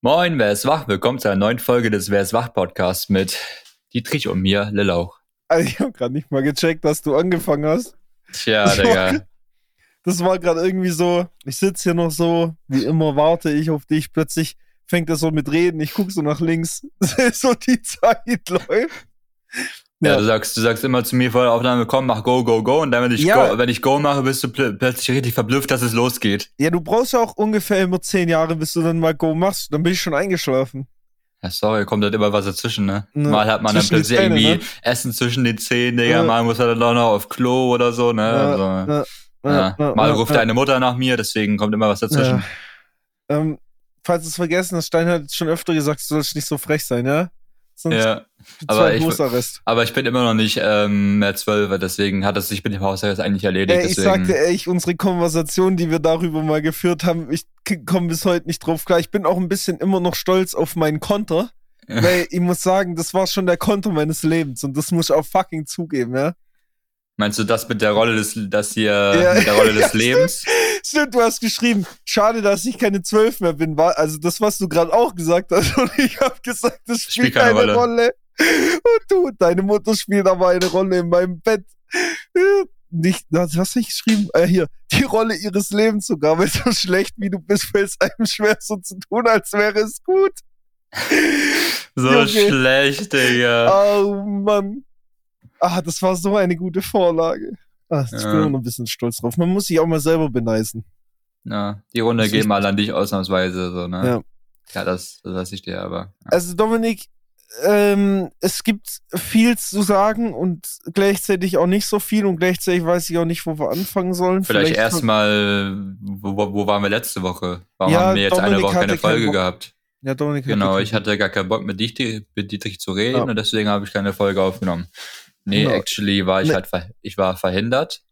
Moin, wer ist wach? Willkommen zu einer neuen Folge des Wer ist wach Podcasts mit Dietrich und mir, Lillauch. Also ich habe gerade nicht mal gecheckt, dass du angefangen hast. Tja, Das war- Digga. Das war gerade irgendwie so, ich sitze hier noch so, wie immer warte ich auf dich, plötzlich fängt er so mit Reden, ich gucke so nach links, so die Zeit läuft. Ja, Ja. du sagst, du sagst immer zu mir vor der Aufnahme, komm, mach Go, Go, Go. Und dann, wenn ich, Ja. go, wenn ich Go mache, bist du pl plötzlich richtig verblüfft, dass es losgeht. Ja, du brauchst ja auch ungefähr immer zehn Jahre, bis du dann mal Go machst, dann bin ich schon eingeschlafen. Ja, sorry, kommt halt immer was dazwischen, ne? Ne, Mal hat man dann zwischen die plötzlich Zähne, irgendwie ne? Essen zwischen den Zähnen, Digga. Ja. Mal muss er dann auch noch auf Klo oder so, ne? also, ja, ja. Mal ja, ruft deine Mutter nach mir, deswegen kommt immer was dazwischen. Ähm, falls du es vergessen hast, Stein hat schon öfter gesagt, du sollst nicht so frech sein, ja? Sonst Ja. aber zwar ich-. Aber ich bin immer noch nicht ähm, mehr zwölf, deswegen hat es sich mit dem Hausarrest eigentlich erledigt. Ey, ich deswegen. sagte echt, unsere Konversation, die wir darüber mal geführt haben, ich komme bis heute nicht drauf klar. Ich bin auch ein bisschen immer noch stolz auf meinen Konter, weil ich muss sagen, das war schon der Konter meines Lebens und das muss ich auch fucking zugeben, ja. Meinst du das mit der Rolle des, das hier, Ja. mit der Rolle des Ja, Lebens? Stimmt, du hast geschrieben, schade, dass ich keine zwölf mehr bin. Also das, was du gerade auch gesagt hast und ich habe gesagt, das spielt keine keine Rolle. Rolle. Und du, deine Mutter spielt aber eine Rolle in meinem Bett. Nicht, was hast du geschrieben? Äh, hier, die Rolle ihres Lebens sogar, weil so schlecht wie du bist, fällt es einem schwer so zu tun, als wäre es gut. So Junge. schlecht, Digga. Oh Mann. Ah, das war so eine gute Vorlage. Ah, ich Ja. bin immer noch ein bisschen stolz drauf. Man muss sich auch mal selber beneisen. Ja, die Runde Das geht mal an dich ausnahmsweise, so, ne? Ja. Ja, das, das lasse ich dir aber. Ja. Also Dominik, ähm, es gibt viel zu sagen und gleichzeitig auch nicht so viel und gleichzeitig weiß ich auch nicht, wo wir anfangen sollen. Vielleicht, von- erstmal, wo, wo- waren wir letzte Woche? Warum Ja, haben wir jetzt eine Dominik Woche keine Folge Bock. gehabt? Ja, Dominik Genau, ich hatte gar keinen Bock mit Dietrich, mit Dietrich zu reden Ja. und deswegen habe ich keine Folge aufgenommen. Nee, Genau. actually war ich Nee. halt ver ich war verhindert,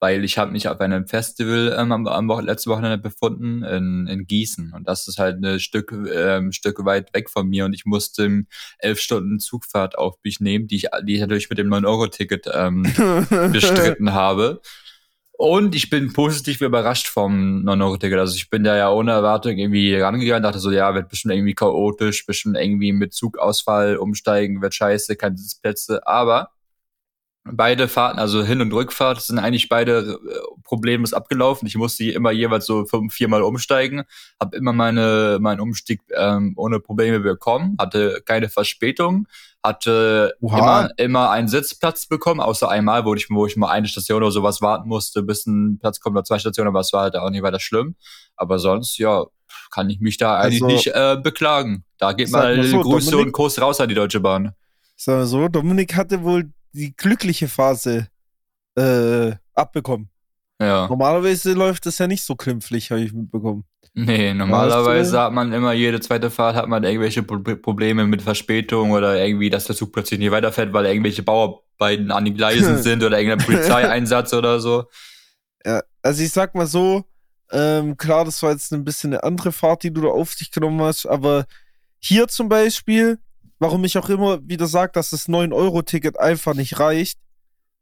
weil ich habe mich auf einem Festival ähm, am, am Woche letzte Wochenende befunden in, in Gießen und das ist halt ein Stück ähm, Stück weit weg von mir und ich musste elf Stunden Zugfahrt auf mich nehmen, die ich die ich natürlich mit dem 9 Euro Ticket ähm, bestritten habe. Und ich bin positiv überrascht vom 9-Euro-Ticket. Also ich bin da ja ohne Erwartung irgendwie rangegangen, dachte so, ja, wird bestimmt irgendwie chaotisch, bestimmt irgendwie mit Zugausfall umsteigen, wird scheiße, keine Sitzplätze. Aber beide Fahrten, also Hin- und Rückfahrt, sind eigentlich beide äh, problemlos abgelaufen. Ich musste immer jeweils so fünf, viermal umsteigen, habe immer meine meinen Umstieg ähm, ohne Probleme bekommen, hatte keine Verspätung, hatte immer, immer einen Sitzplatz bekommen, außer einmal, wo ich, wo ich mal eine Station oder sowas warten musste, bis ein Platz kommt oder zwei Stationen, aber es war halt auch nicht weiter schlimm. Aber sonst, ja, kann ich mich da eigentlich Also, nicht äh, beklagen. Da geht mal so, Grüße Dominik- und Kuss raus an die Deutsche Bahn. Sagen wir so, Dominik hatte wohl die glückliche Phase äh, abbekommen. Ja. Normalerweise läuft das ja nicht so klimpflich, habe ich mitbekommen. Nee, normalerweise hat man immer jede zweite Fahrt hat man irgendwelche Pro Probleme mit Verspätung oder irgendwie, dass der Zug plötzlich nicht weiterfährt, weil irgendwelche Bauarbeiten an den Gleisen sind oder irgendein Polizeieinsatz oder so. Ja, also ich sag mal so, ähm, klar, das war jetzt ein bisschen eine andere Fahrt, die du da auf dich genommen hast, aber hier zum Beispiel, warum ich auch immer wieder sage, dass das 9-Euro-Ticket einfach nicht reicht,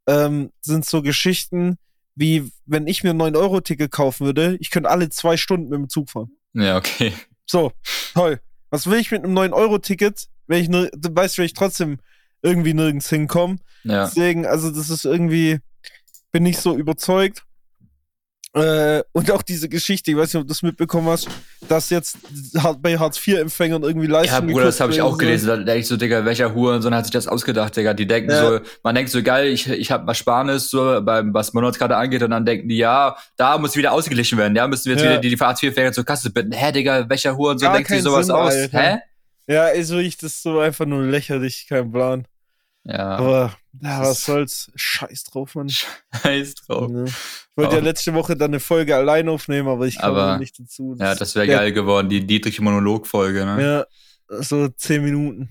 ähm, sind so Geschichten wie, wenn ich mir ein 9-Euro-Ticket kaufen würde, ich könnte alle zwei Stunden mit dem Zug fahren. Ja, okay. So, toll. Was will ich mit einem 9-Euro-Ticket, wenn ich nur, du weißt, wenn ich trotzdem irgendwie nirgends hinkomme? Ja. Deswegen, also das ist irgendwie, bin nicht so überzeugt. Äh, und auch diese Geschichte, ich weiß nicht, ob du das mitbekommen hast, dass jetzt bei Hartz-IV-Empfängern irgendwie Ja, Leistung Bruder, das habe ich auch gelesen. Da denke ich so, Digga, welcher Hurensohn hat sich das ausgedacht, Digga? Die denken Ja. so, man denkt so, geil, ich, ich habe mal Sparnis, so, beim, was Monatskarte angeht, und dann denken die, ja, da muss wieder ausgeglichen werden, ja, müssen wir jetzt Ja. wieder die, die Hartz-IV-Empfänger zur Kasse bitten. Hä, Digga, welcher Hurensohn Gar denkt sich sowas Sinn, aus? Alter. Hä? Ja, also ich das so einfach nur lächerlich, kein Plan. Ja, Aber ja, Das was soll's? Scheiß drauf, Mann. scheiß drauf. Ne? Ich wollte ja letzte Woche dann eine Folge allein aufnehmen, aber ich kam nicht dazu. Ja, das wäre Ja. geil geworden, die Dietrich-Monolog-Folge, ne? Ja, so zehn Minuten.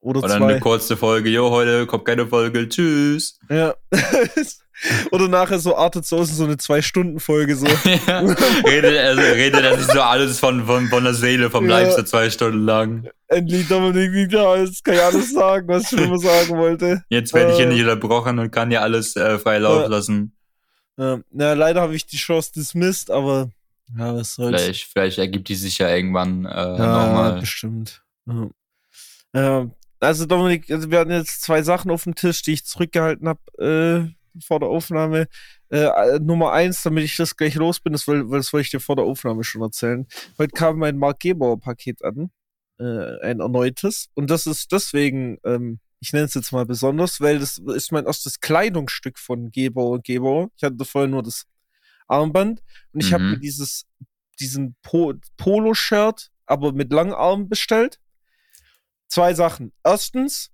Oder, Oder zwei. eine kurze Folge, jo, heute kommt keine Folge, tschüss. Ja. Oder nachher so artet so so eine Zwei-Stunden-Folge so. ja. redet, also, redet er sich so alles von, von, von der Seele, vom Ja. Leib so zwei Stunden lang. Endlich Dominik nicht da ist, kann ich alles sagen, was ich schon immer sagen wollte. Jetzt werde ich hier Äh. nicht unterbrochen und kann ja alles äh, frei laufen Ja. lassen. Ja, na, leider habe ich die Chance dismissed, aber Ja, was soll's. Vielleicht, vielleicht ergibt die sich ja irgendwann äh, ja, nochmal. bestimmt. Ja, also Dominik, also wir hatten jetzt zwei Sachen auf dem Tisch, die ich zurückgehalten habe äh, vor der Aufnahme. Äh, Nummer eins, damit ich das gleich los bin, das, will, das wollte ich dir vor der Aufnahme schon erzählen. Heute kam mein Mark Gebauer Paket an, äh, ein erneutes. Und das ist deswegen, ähm, ich nenne es jetzt mal besonders, weil das ist mein erstes Kleidungsstück von Gebauer und Gebauer. Ich hatte vorher nur das Armband und ich Mhm. habe mir dieses, diesen po Polo-Shirt, aber mit Langarm bestellt. Zwei Sachen. Erstens,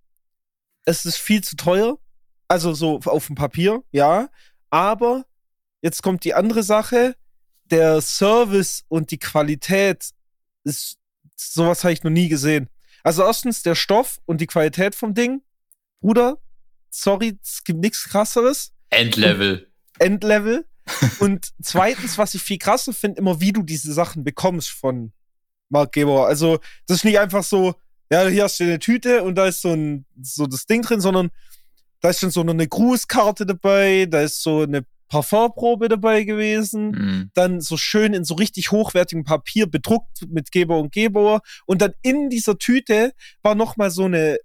es ist viel zu teuer. Also so auf dem Papier, ja. Aber jetzt kommt die andere Sache. Der Service und die Qualität ist, sowas habe ich noch nie gesehen. Also erstens der Stoff und die Qualität vom Ding. Bruder, sorry, es gibt nichts krasseres. Endlevel. Endlevel. Und zweitens, was ich viel krasser finde, immer wie du diese Sachen bekommst von Mark Gebauer. Also, das ist nicht einfach so, ja, hier hast du eine Tüte und da ist so ein so das Ding drin, sondern da ist schon so eine Grußkarte dabei, da ist so eine Parfumprobe dabei gewesen, Mhm. dann so schön in so richtig hochwertigem Papier bedruckt mit Gebauer und Gebauer und dann in dieser Tüte war noch mal so eine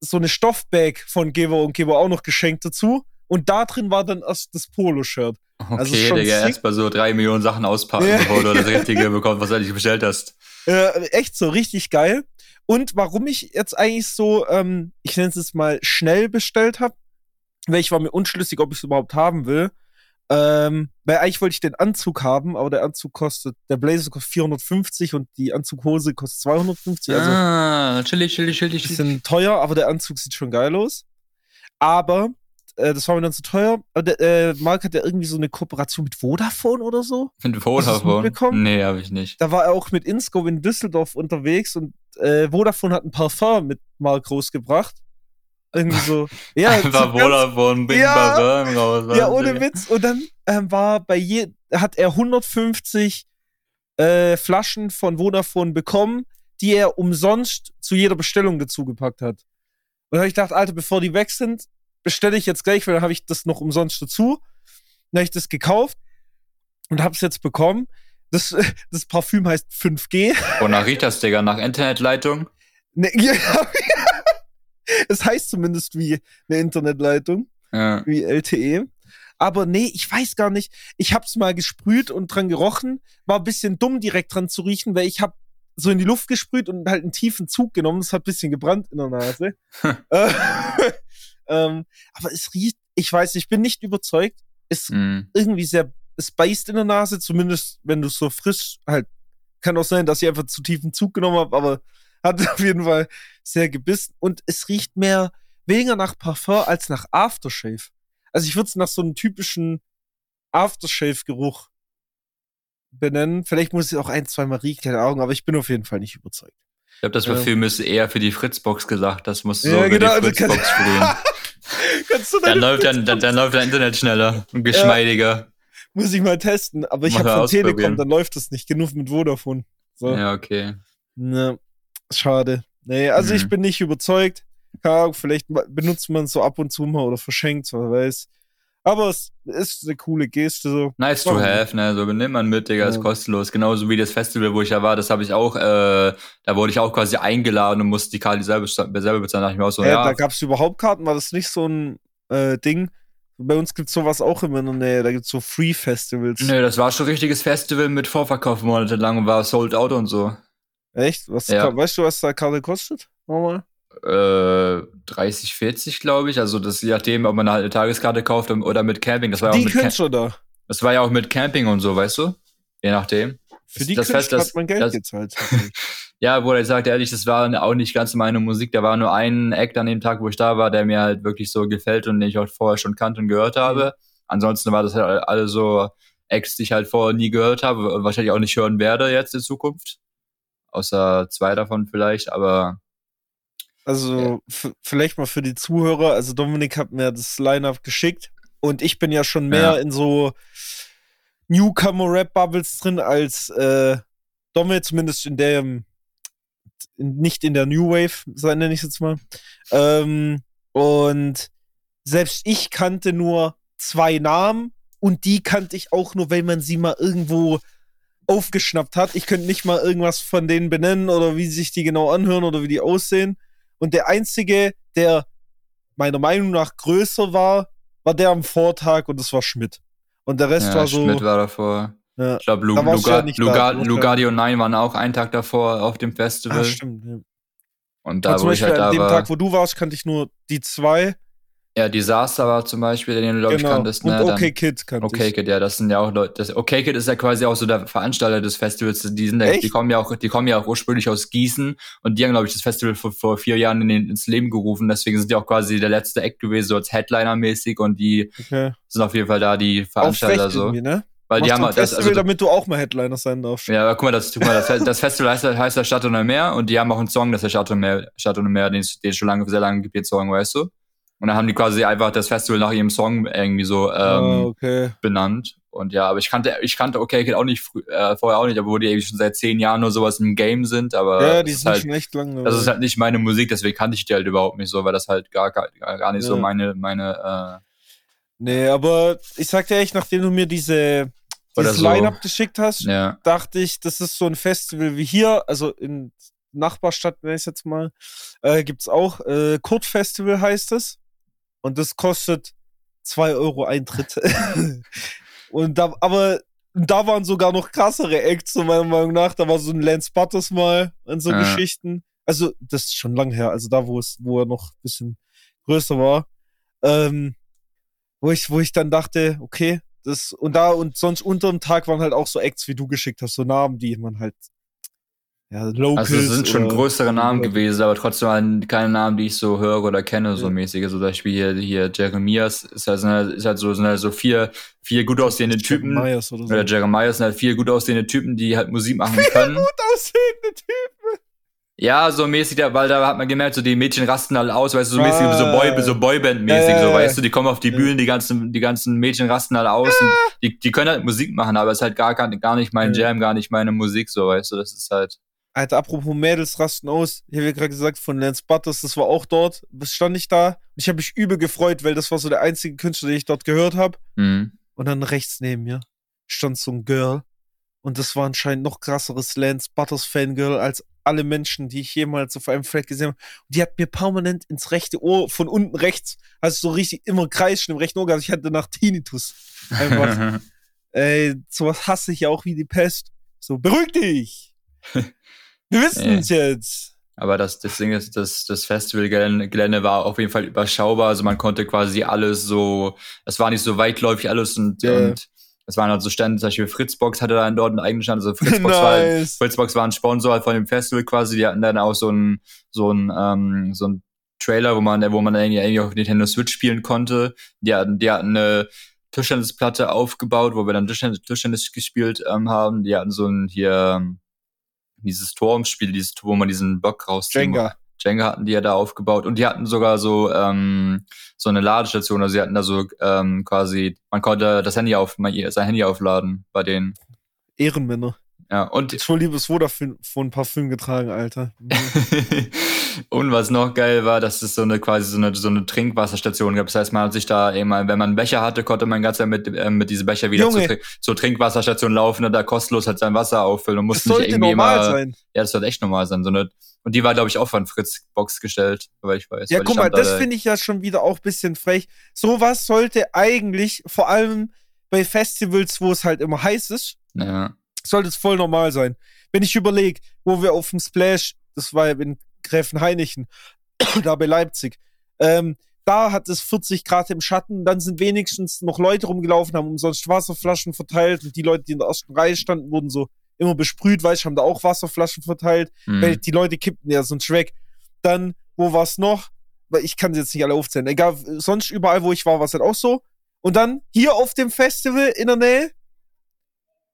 so eine Stoffbag von Gebauer und Gebauer auch noch geschenkt dazu und da drin war dann erst das Poloshirt. Okay, Also schon Digga, sick. erst mal so drei Millionen Sachen auspacken, Ja. bevor du das Richtige bekommst, was du eigentlich bestellt hast. Äh, echt so richtig geil. Und warum ich jetzt eigentlich so, ähm, ich nenne es jetzt mal schnell bestellt habe, weil ich war mir unschlüssig, ob ich es überhaupt haben will. Ähm, weil eigentlich wollte ich den Anzug haben, aber der Anzug kostet, der Blazer kostet 450 und die Anzughose kostet 250. Also ah, chillig, chillig, chillig. chillig. bisschen teuer, aber der Anzug sieht schon geil aus. Aber äh, das war mir dann zu teuer. Aber der, äh, Marc hat ja irgendwie so eine Kooperation mit Vodafone oder so. Mit Vodafone? Nee, habe ich nicht. Da war er auch mit Inscope in Düsseldorf unterwegs und äh, Vodafone hat ein Parfum mit Mark rausgebracht. Irgendwie so. Ja, Einfach Vodafone, Bing, Ja. Raus. ja ohne Witz. Und dann ähm, war bei je hat er 150 äh, Flaschen von Vodafone bekommen, die er umsonst zu jeder Bestellung dazugepackt hat. Und dann habe ich gedacht, Alter, bevor die weg sind, bestelle ich jetzt gleich, weil dann habe ich das noch umsonst dazu. Dann habe ich das gekauft und habe es jetzt bekommen. Das, das Parfüm heißt 5G. Wonach riecht das, Digga? Nach Internetleitung? Ne, ja, es heißt zumindest wie eine Internetleitung, Ja. wie LTE. Aber nee, ich weiß gar nicht. Ich hab's mal gesprüht und dran gerochen. War ein bisschen dumm, direkt dran zu riechen, weil ich hab so in die Luft gesprüht und halt einen tiefen Zug genommen. Das hat ein bisschen gebrannt in der Nase. Äh, ähm, aber es riecht, ich weiß, ich bin nicht überzeugt. Es Mhm. irgendwie sehr, es beißt in der Nase, zumindest wenn du so frisch halt. Kann auch sein, dass ich einfach zu tiefen Zug genommen habe, aber hat auf jeden Fall sehr gebissen. Und es riecht mehr weniger nach Parfum als nach Aftershave. Also ich würde es nach so einem typischen Aftershave-Geruch benennen. Vielleicht muss ich auch ein, zweimal riechen, keine Ahnung, aber ich bin auf jeden Fall nicht überzeugt. Ich glaube, das Ja. Parfüm ist eher für die Fritzbox gesagt. Das muss so Ja, über genau, die kann- Fritzbox. Kannst du dann, läuft dann, dann, dann läuft dein Internet schneller und geschmeidiger. Muss ich mal testen, aber ich habe von. Telekom, dann läuft das nicht. Genug mit Vodafone. So. Ja, okay. Ne, schade. Nee, also Mhm. ich bin nicht überzeugt. Keine Ahnung, vielleicht benutzt man es so ab und zu mal oder verschenkt, wer weiß. Aber es ist eine coole Geste so. Nice to have, ne? So nimmt man mit, Digga, ist Ja. kostenlos. Genauso wie das Festival, wo ich ja war, das habe ich auch, äh, da wurde ich auch quasi eingeladen und musste die Karte selber, selber bezahlen. Da dachte ich mir auch so, äh, ja, Da gab es überhaupt Karten, war das nicht so ein äh, Ding? Bei uns gibt's sowas auch immer in der Nähe. Da gibt's so Free-Festivals. Nö, das war schon ein richtiges Festival mit Vorverkauf monatelang und war sold out und so. Echt? Was, Ja. Weißt du, was da Karte kostet? Nochmal? Äh, 30, 40, glaube ich. Also das je nachdem, ob man halt eine Tageskarte kauft oder mit Camping. Das war, ja auch Die mit Cam da. das war ja auch mit Camping und so, weißt du? Je nachdem. Für die das Künstler Fest, das- hat man Geld das- gezahlt. Ja, Bruder, ich sagte ehrlich, das war auch nicht ganz meine Musik. Da war nur ein Act an dem Tag, wo ich da war, der mir halt wirklich so gefällt und den ich auch vorher schon kannte und gehört habe. Ansonsten war das halt alle so Acts, die ich halt vorher nie gehört habe und wahrscheinlich auch nicht hören werde jetzt in Zukunft. Außer zwei davon vielleicht, aber Also f- vielleicht mal für die Zuhörer. Also Dominik hat mir das Line-Up geschickt und ich bin ja schon mehr Ja. in so Newcomer-Rap-Bubbles drin als äh, Domme, zumindest in der, in, nicht in der New Wave, nenne ich es jetzt mal. Ähm, und selbst ich kannte nur zwei Namen und die kannte ich auch nur, weil man sie mal irgendwo aufgeschnappt hat. Ich könnte nicht mal irgendwas von denen benennen oder wie sich die genau anhören oder wie die aussehen. Und der einzige, der meiner Meinung nach größer war, war der am Vortag und das war Schmidt. Und der Rest ja, war so. Schmidt war davor. Ja. Ich glaube, Lu Luga ja Luga warst Lugardio 9 waren auch einen Tag davor auf dem Festival. Ah, stimmt. Ja. Und da, zum wo ich halt an da dem war. Tag, wo du warst, kannte ich nur die zwei. Ja, Disaster war zum Beispiel, den du, glaube ich, genau. kanntest. und Ne? Dann- Okay Kid kannte Okay ich. Kid, ja, das sind ja auch Leute. Das, okay Kid ist ja quasi auch so der Veranstalter des Festivals. Die sind ja, Echt? die kommen ja auch, die kommen ja auch ursprünglich aus Gießen und die haben, glaube ich, das Festival vor, vor vier Jahren in den, ins Leben gerufen. Deswegen sind die auch quasi der letzte Act gewesen, so als Headliner-mäßig und die Okay. sind auf jeden Fall da die Veranstalter so. ne? Weil die Machst haben du ein halt das, Festival, also, damit du auch mal Headliner sein darfst. ja, aber guck mal, das, guck mal, das, das Festival heißt, heißt ja Stadt ohne Meer und die haben auch einen Song, das ist ja Stadt ohne Meer, Stadt ohne Meer, den es schon lange, sehr lange gibt, den Song, weißt du? Und dann haben die quasi einfach das Festival nach ihrem Song irgendwie so ähm, ah, okay. benannt. Und ja, aber ich kannte, ich kannte Okay Kid auch nicht äh, vorher auch nicht, obwohl die schon seit zehn Jahren nur sowas im Game sind, aber Ja, die sind halt, schon echt lang. das ist halt nicht meine Musik, deswegen kannte ich die halt überhaupt nicht so, weil das halt gar, gar, gar nicht so Ja. meine, meine, Nee, aber ich sag dir echt, nachdem du mir diese, dieses so. Line-Up geschickt hast, äh, ja. dachte ich, das ist so ein Festival wie hier, also in Nachbarstadt, nenne ich es jetzt mal, äh, gibt's auch. Äh, Kurt Festival heißt es. Und das kostet 2 Euro Eintritt. und da, aber da waren sogar noch krassere Acts, so meiner Meinung nach. Da war so ein Lance Butters mal und so Ja. Geschichten. Also, das ist schon lang her, also da, wo es, wo er noch ein bisschen größer war. Ähm, wo ich, wo ich dann dachte, okay, das, und da, und sonst unter dem Tag waren halt auch so Acts, wie du geschickt hast, so Namen, die man halt, ja, Locals. Also es sind schon größere Namen gewesen, aber trotzdem keine Namen, die ich so höre oder kenne, so Ja. mäßig. Also zum Beispiel hier, hier Jeremias ist halt, halt, ist halt so, sind halt so vier, vier gut aussehende Typen. Myers oder so. Oder Jeremias sind halt vier gut aussehende Typen, die halt Musik machen können. Gut aussehende Typen. Ja, so mäßig, weil da hat man gemerkt, so die Mädchen rasten halt aus, weißt du, so mäßig, so, Ah. Boy, so Boyband-mäßig, ja, so, weißt du, die kommen auf die. Bühnen, die ganzen, die ganzen Mädchen rasten halt aus und die, die können halt Musik machen, aber es ist halt gar, gar, nicht mein Ja. Jam, gar nicht meine Musik, so, weißt du, das ist halt, Alter, apropos Mädels rasten aus. Ich habe ja gerade gesagt, von Lance Butters, das war auch dort. Das stand ich da. Ich habe mich übel gefreut, weil das war so der einzige Künstler, den ich dort gehört habe. mh. Und dann rechts neben mir stand so ein Girl. Und das war anscheinend noch krasseres Lance Butters Fangirl als alle Menschen, die ich jemals auf einem Fleck gesehen habe. Und die hat mir permanent ins rechte Ohr, von unten rechts, also so richtig immer kreischen im rechten Ohr gehabt. Ich hatte nach Tinnitus. Einfach. Ey, sowas hasse ich ja auch wie die Pest. So, beruhig dich! Wir wissen es jetzt. Aber das, das Ding ist, das, das Festivalgelände war auf jeden Fall überschaubar. Also man konnte quasi alles so, es war nicht so weitläufig alles und, Ja. und es waren halt so Stände, zum Beispiel Fritzbox hatte da dort einen eigenen Stand. Also Fritzbox, war, nice. Fritzbox war ein Sponsor halt von dem Festival quasi. Die hatten dann auch so ein, so ein, ähm, so ein Trailer, wo man, wo man irgendwie auf Nintendo Switch spielen konnte. Die hatten, die hatten eine Tischtennisplatte aufgebaut, wo wir dann Tischtennis, Tischtennis gespielt ähm, haben. Die hatten so ein hier dieses Turmspiel, dieses, wo man diesen Block rauszieht. Jenga. Jenga hatten die ja da aufgebaut und die hatten sogar so ähm, so eine Ladestation, also sie hatten da so ähm, quasi, man konnte das Handy auf, sein Handy aufladen bei denen. Ehrenmänner. Ja, und Jetzt voll liebes Vodafone von Parfüm getragen, Alter. und was noch geil war, dass es so eine quasi so eine, so eine Trinkwasserstation gab. Das heißt, man hat sich da eben, wenn man einen Becher hatte, konnte man ganz mit, äh, mit diesem Becher wieder zur, zur Trinkwasserstation laufen und da kostenlos halt sein Wasser auffüllen und Das musste nicht sollte irgendwie normal immer, sein. Ja, das sollte echt normal sein. So eine, und die war, glaube ich, auch von Fritz Box gestellt, weil ich weiß. Ja, guck mal, das da- finde ich ja schon wieder auch ein bisschen frech. Sowas sollte eigentlich, vor allem bei Festivals, wo es halt immer heiß ist, Ja. Sollte es voll normal sein. Wenn ich überlege, wo wir auf dem Splash, das war ja in Gräfenhainichen, da bei Leipzig, ähm, da hat es 40 Grad im Schatten, dann sind wenigstens noch Leute rumgelaufen, haben umsonst Wasserflaschen verteilt und die Leute, die in der ersten Reihe standen, wurden so immer besprüht, weißt du, haben da auch Wasserflaschen verteilt, Hm. weil die Leute kippten ja sonst weg. Dann, wo war's noch? Weil ich kann sie jetzt nicht alle aufzählen. Egal, sonst überall, wo ich war, war es halt auch so. Und dann hier auf dem Festival in der Nähe.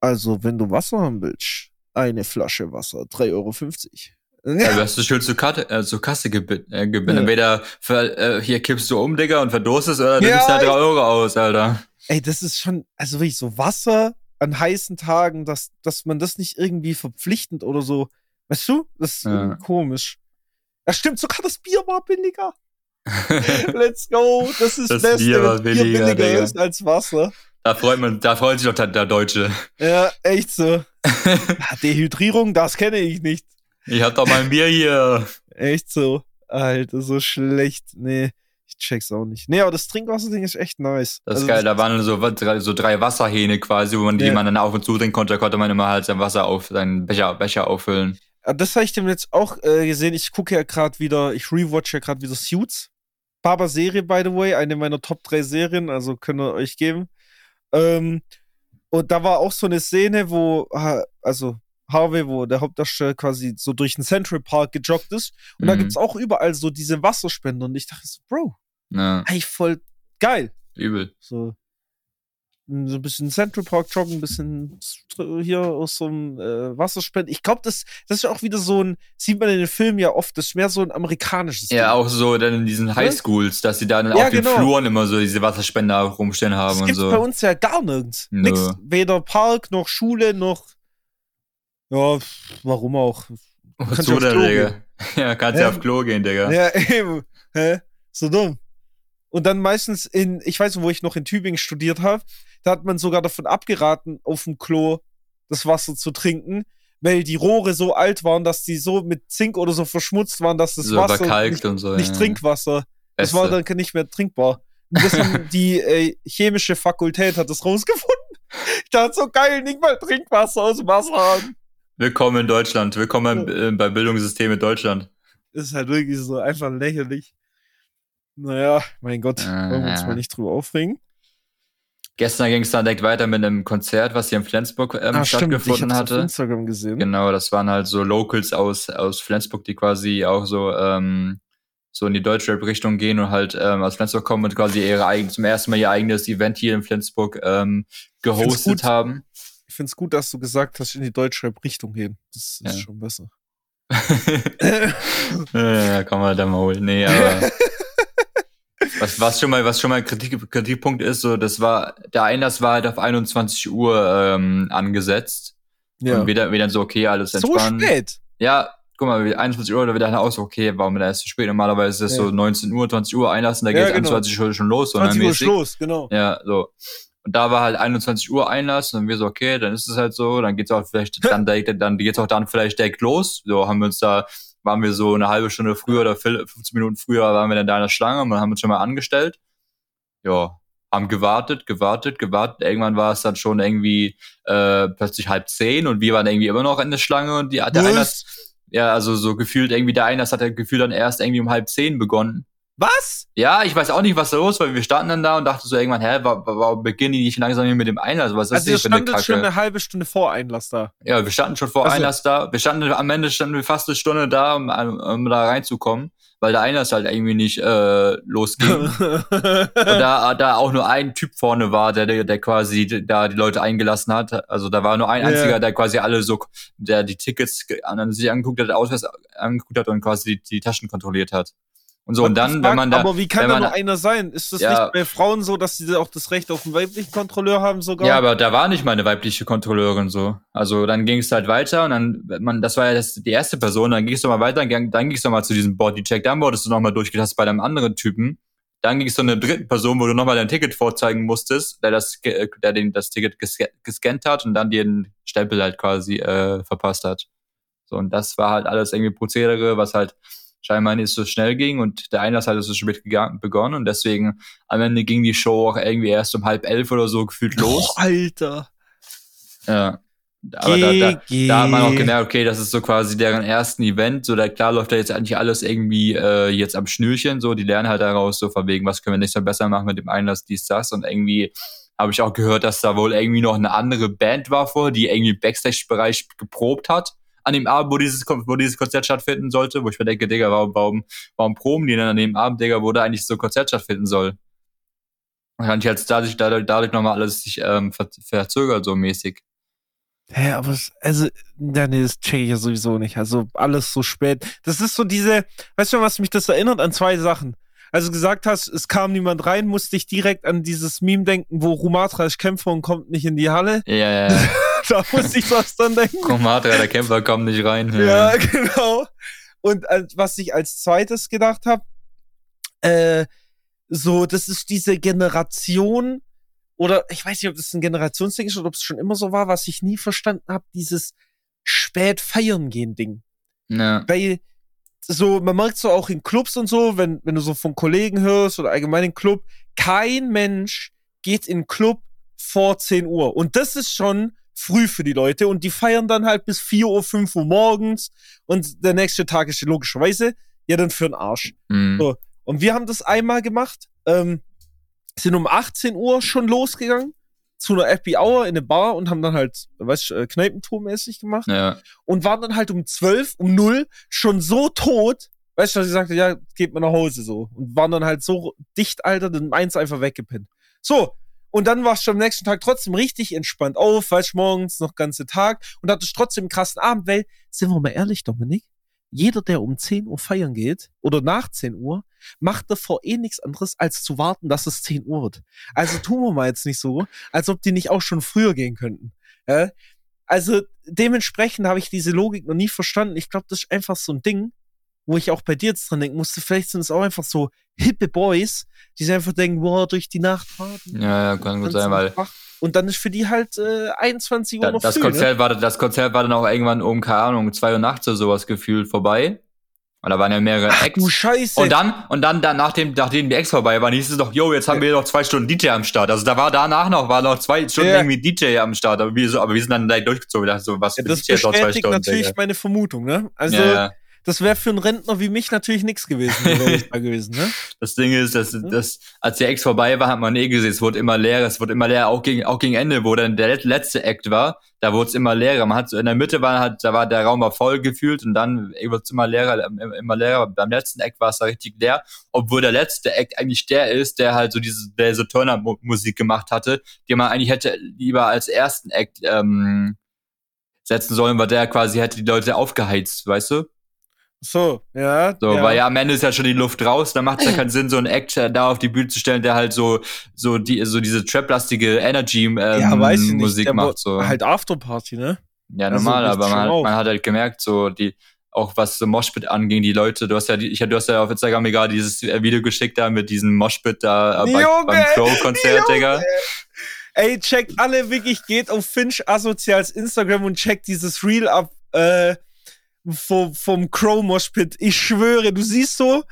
Also, wenn du Wasser haben willst, eine Flasche Wasser, 3,50 Euro. Ja, du hast du schön zur, Karte, äh, zur Kasse gebeten. Äh, gebeten. Ja. Entweder äh, hier kippst du um, Digga, und verdurstest, oder du Ja, gibst halt ich- 3 Euro aus, Alter. Ey, das ist schon, also wirklich so Wasser an heißen Tagen, dass, dass man das nicht irgendwie verpflichtend oder so, weißt du? Das ist Ja. komisch. Ja, stimmt, sogar das Bier war billiger. Let's go. Das ist Das das Beste, Bier Bier billiger, billiger ist als Wasser. Da freut man, da freut sich doch der, der Deutsche. Ja, echt so. Ah, Dehydrierung, das kenne ich nicht. Ich hab doch mal ein Bier hier. Echt so. Alter, so schlecht. Nee, ich check's auch nicht. Nee, aber das Trinkwasserding ist echt nice. Das ist Also geil, da waren so, drei- so drei Wasserhähne quasi, wo man, die Ja. man dann auf und zu trinken konnte, da konnte man immer halt sein Wasser auf, seinen Becher, Becher auffüllen. Ah, Das habe ich dem jetzt auch äh, gesehen. Ich gucke ja gerade wieder, ich rewatch ja gerade wieder Suits. Baba Serie, by the way, eine meiner Top 3 Serien, also könnt ihr euch geben. Ähm, und da war auch so eine Szene, wo, also Harvey, wo der Hauptdarsteller quasi so durch den Central Park gejoggt ist. Und da Mhm. gibt's auch überall so diese Wasserspender. Und ich dachte so, Bro, Ja, eigentlich voll geil. übel. So, so ein bisschen Central Park joggen, ein bisschen hier aus so einem äh, Wasserspenden. Ich glaube, das, das ist auch wieder so ein, sieht man in den Filmen ja oft, das ist mehr so ein amerikanisches Ja, Ding. auch so dann in diesen Highschools, dass sie dann Ja, auf den genau. Fluren immer so diese Wasserspender rumstehen haben Das und so. bei uns ja gar nirgends. Nö. Nix. Weder Park noch Schule noch. Ja, warum auch? kannst ja aufs denn, Klo Digga? Ja, kannst ja auf Klo gehen, Digga. Ja, eben. Hä? So dumm. Und dann meistens in, ich weiß wo ich noch in Tübingen studiert habe, da hat man sogar davon abgeraten, auf dem Klo das Wasser zu trinken, weil die Rohre so alt waren, dass die so mit Zink oder so verschmutzt waren, dass das so Wasser nicht, und so. nicht ja. Trinkwasser. Das Beste. war dann nicht mehr trinkbar. Und das haben die äh, chemische Fakultät hat das rausgefunden. Ich dachte so geil, nicht mal Trinkwasser aus dem Wasserhahn. Willkommen in Deutschland. Willkommen äh, bei Bildungssystem in Deutschland. Das ist halt wirklich so einfach lächerlich. Naja, mein Gott, wollen wir uns Ja. mal nicht drüber aufregen. Gestern ging es dann direkt weiter mit einem Konzert, was hier in Flensburg ähm, Ah, stimmt, ich stattgefunden hab's auf hatte. Instagram gesehen. Genau, das waren halt so Locals aus, aus Flensburg, die quasi auch so, ähm, so in die Deutschrap-Richtung gehen und halt ähm, aus Flensburg kommen und quasi ihre eigen, zum ersten Mal ihr eigenes Event hier in Flensburg ähm, gehostet haben. Ich find's gut, dass du gesagt hast, in die Deutschrap-Richtung gehen. Das ist Ja. schon besser. ja, kann man da mal holen. Nee, aber was, was schon mal, was schon mal ein Kritik, Kritikpunkt ist, so, das war, der Einlass war halt auf 21 Uhr ähm, angesetzt. ja. Und wir, wir dann so, okay, alles So entspannt. spät. Ja, guck mal, wie 21 Uhr, da wird dann auch so, okay, warum ist das so spät? Normalerweise ist es Ja. so 19 Uhr, 20 Uhr einlassen, da Ja, geht es genau. 21 Uhr schon los. 20 Uhr sondermäßig. Schluss, genau. Ja, so. Und da war halt 21 Uhr Einlass und wir so, okay, dann ist es halt so, dann geht's auch vielleicht dann direkt, dann geht's auch dann vielleicht direkt los. So haben wir uns da, waren wir so eine halbe Stunde früher oder 15 Minuten früher waren wir dann da in der Schlange und haben uns schon mal angestellt. Ja, haben gewartet, gewartet, gewartet. Irgendwann war es dann schon irgendwie äh, plötzlich halb zehn und wir waren irgendwie immer noch in der Schlange und die der Was? Einlass, ja, also so gefühlt irgendwie der Einlass hat der Gefühl dann erst irgendwie um halb zehn begonnen. Was? Ja, ich weiß auch nicht, was da los war. Wir standen dann da und dachten so irgendwann, hä, wa- wa- warum beginnen die nicht langsam hier mit dem Einlass? Was ist Also das eine standet schon eine halbe Stunde vor Einlass da. Ja, wir standen schon vor Also- Einlass da. Wir standen am Ende standen wir fast eine Stunde da, um, um da reinzukommen, weil der Einlass halt irgendwie nicht äh, losging. und da, da auch nur ein Typ vorne war, der, der, der quasi da die Leute eingelassen hat. Also da war nur ein einziger, der quasi alle so, der die Tickets an sich angeguckt hat, Ausweis angeguckt hat und quasi die, die Taschen kontrolliert hat. Und so, und dann, wenn man da, aber wie kann da nur einer sein? Ist das Ja. nicht bei Frauen so, dass sie auch das Recht auf einen weiblichen Kontrolleur haben sogar? Ja, aber da war nicht meine weibliche Kontrolleurin so. Also dann ging es halt weiter und dann, man, das war ja das, die erste Person, dann ging es doch mal weiter, dann, dann ging es doch mal zu diesem Bodycheck, dann wurdest du noch mal durchgetastet bei einem anderen Typen. Dann ging es zu einer dritten Person, wo du noch mal dein Ticket vorzeigen musstest, der das, der den, das Ticket gesca- gescannt hat und dann dir den Stempel halt quasi äh, verpasst hat. So, und das war halt alles irgendwie Prozedere, was halt scheinbar nicht so schnell ging und der Einlass hat so spät begonnen und deswegen am Ende ging die Show auch irgendwie erst um halb elf oder so gefühlt los. Oh, Alter. Ja. Aber da, da, da hat man auch gemerkt, okay, das ist so quasi deren ersten Event. So, da klar läuft da jetzt eigentlich alles irgendwie äh, jetzt am Schnürchen. So, die lernen halt daraus so von wegen, was können wir nicht so besser machen mit dem Einlass, dies, das. Und irgendwie habe ich auch gehört, dass da wohl irgendwie noch eine andere Band war vor, die irgendwie im Backstage-Bereich geprobt hat an dem Abend, wo dieses, wo dieses Konzert stattfinden sollte, wo ich mir denke, Digga, warum, warum, warum proben die denn an dem Abend, Digga, wo da eigentlich so ein Konzert stattfinden soll? Und dann jetzt dadurch, dadurch, dadurch nochmal alles sich ähm, ver verzögert, so mäßig. Hä, aber es, also, ja, nee, das check ich ja sowieso nicht. Also alles so spät. Das ist so diese, weißt du, was mich das erinnert? An zwei Sachen. Als du gesagt hast, es kam niemand rein, musste ich direkt an dieses Meme denken, wo Rumatra ist Kämpfer und kommt nicht in die Halle. Ja, ja, ja. da musste ich was dann denken. Komatra, der Kämpfer kommt nicht rein. Ja, genau. Und was ich als zweites gedacht habe, äh, so, das ist diese Generation, oder ich weiß nicht, ob das ein Generationsding ist oder ob es schon immer so war, was ich nie verstanden habe, dieses spät feiern gehen Ding. Ja. Weil so, man merkt so auch in Clubs und so, wenn, wenn du so von Kollegen hörst oder allgemein im Club, kein Mensch geht in den Club vor 10 Uhr. Und das ist schon früh für die Leute und die feiern dann halt bis 4 Uhr, 5 Uhr morgens und der nächste Tag ist logischerweise ja dann für den Arsch. Mhm. So. Und wir haben das einmal gemacht, ähm, sind um 18 Uhr schon losgegangen zu einer Happy Hour in eine Bar und haben dann halt, weißt du, äh, Kneipentour-mäßig gemacht Ja. und waren dann halt um 12, um 0 schon so tot, weißt du, dass ich sagte, ja, geht mal nach Hause so. Und waren dann halt so dicht, Alter, dann eins einfach weggepennt. So. Und dann warst du am nächsten Tag trotzdem richtig entspannt auf, weißt morgens noch ganze Tag und hattest trotzdem einen krassen Abend, weil, sind wir mal ehrlich, Dominik, jeder, der um 10 Uhr feiern geht oder nach 10 Uhr, macht davor eh nichts anderes, als zu warten, dass es 10 Uhr wird. Also tun wir mal jetzt nicht so, als ob die nicht auch schon früher gehen könnten. Ja? Also dementsprechend habe ich diese Logik noch nie verstanden. Ich glaube, das ist einfach so ein Ding, wo ich auch bei dir jetzt dran denken musste. Vielleicht sind es auch einfach so hippe Boys, die sich einfach denken, boah, durch die Nacht warten. Ja, ja, kann gut sein, weil Und dann ist für die halt äh, 21 Uhr da, noch das, früh, ne? Konzert war, das Konzert war dann auch irgendwann um, keine Ahnung, zwei Uhr nachts oder sowas gefühlt vorbei. Und da waren ja mehrere Ach Acts. du Scheiße. Und dann, und dann, dann nachdem, nachdem die Acts vorbei waren, hieß es doch, yo, jetzt haben wir noch zwei Stunden DJ am Start. Also da war danach noch, war noch zwei Stunden Ja. irgendwie DJ am Start. Aber wir, so, aber wir sind dann gleich durchgezogen. Ich dachte so, was ja, das DJ jetzt noch zwei bestätigt Stunden? natürlich Digga. meine Vermutung, ne? Also, ja, ja. Das wäre für einen Rentner wie mich natürlich nichts gewesen, gewesen, ne? Das Ding ist, dass, Mhm. dass, als die Acts vorbei war, hat man eh gesehen, es wurde immer leerer, es wurde immer leerer, auch gegen, auch gegen Ende, wo dann der let- letzte Act war, da wurde es immer leerer. Man hat so in der Mitte war halt, da war der Raum war voll gefühlt und dann wurde es immer leerer, immer- immer leerer. Beim letzten Act war es da richtig leer, obwohl der letzte Act eigentlich der ist, der halt so diese, der so Turner-Musik gemacht hatte, die man eigentlich hätte lieber als ersten Act ähm, setzen sollen, weil der quasi hätte die Leute aufgeheizt, weißt du? So, ja. So, ja. weil ja am Ende ist ja schon die Luft raus, dann macht es ja keinen Sinn, so einen Act äh, da auf die Bühne zu stellen, der halt so, so die, so diese trap-lastige Energy ähm, ja, weiß ich nicht. Musik macht. So. Halt Afterparty, ne? ja, also normal, das aber man, hat- man hat halt gemerkt, so die, auch was so Moshpit anging, die Leute, du hast ja, die, ich, du hast ja auf Instagram gerade dieses äh, Video geschickt da mit diesem Moshpit da äh, bei, Junge, beim Crow-Konzert. Digga. Ey, checkt alle wirklich, geht auf Finch Asozials Instagram und checkt dieses Reel ab äh, vom, vom Crow Moshpit. Ich schwöre, du siehst so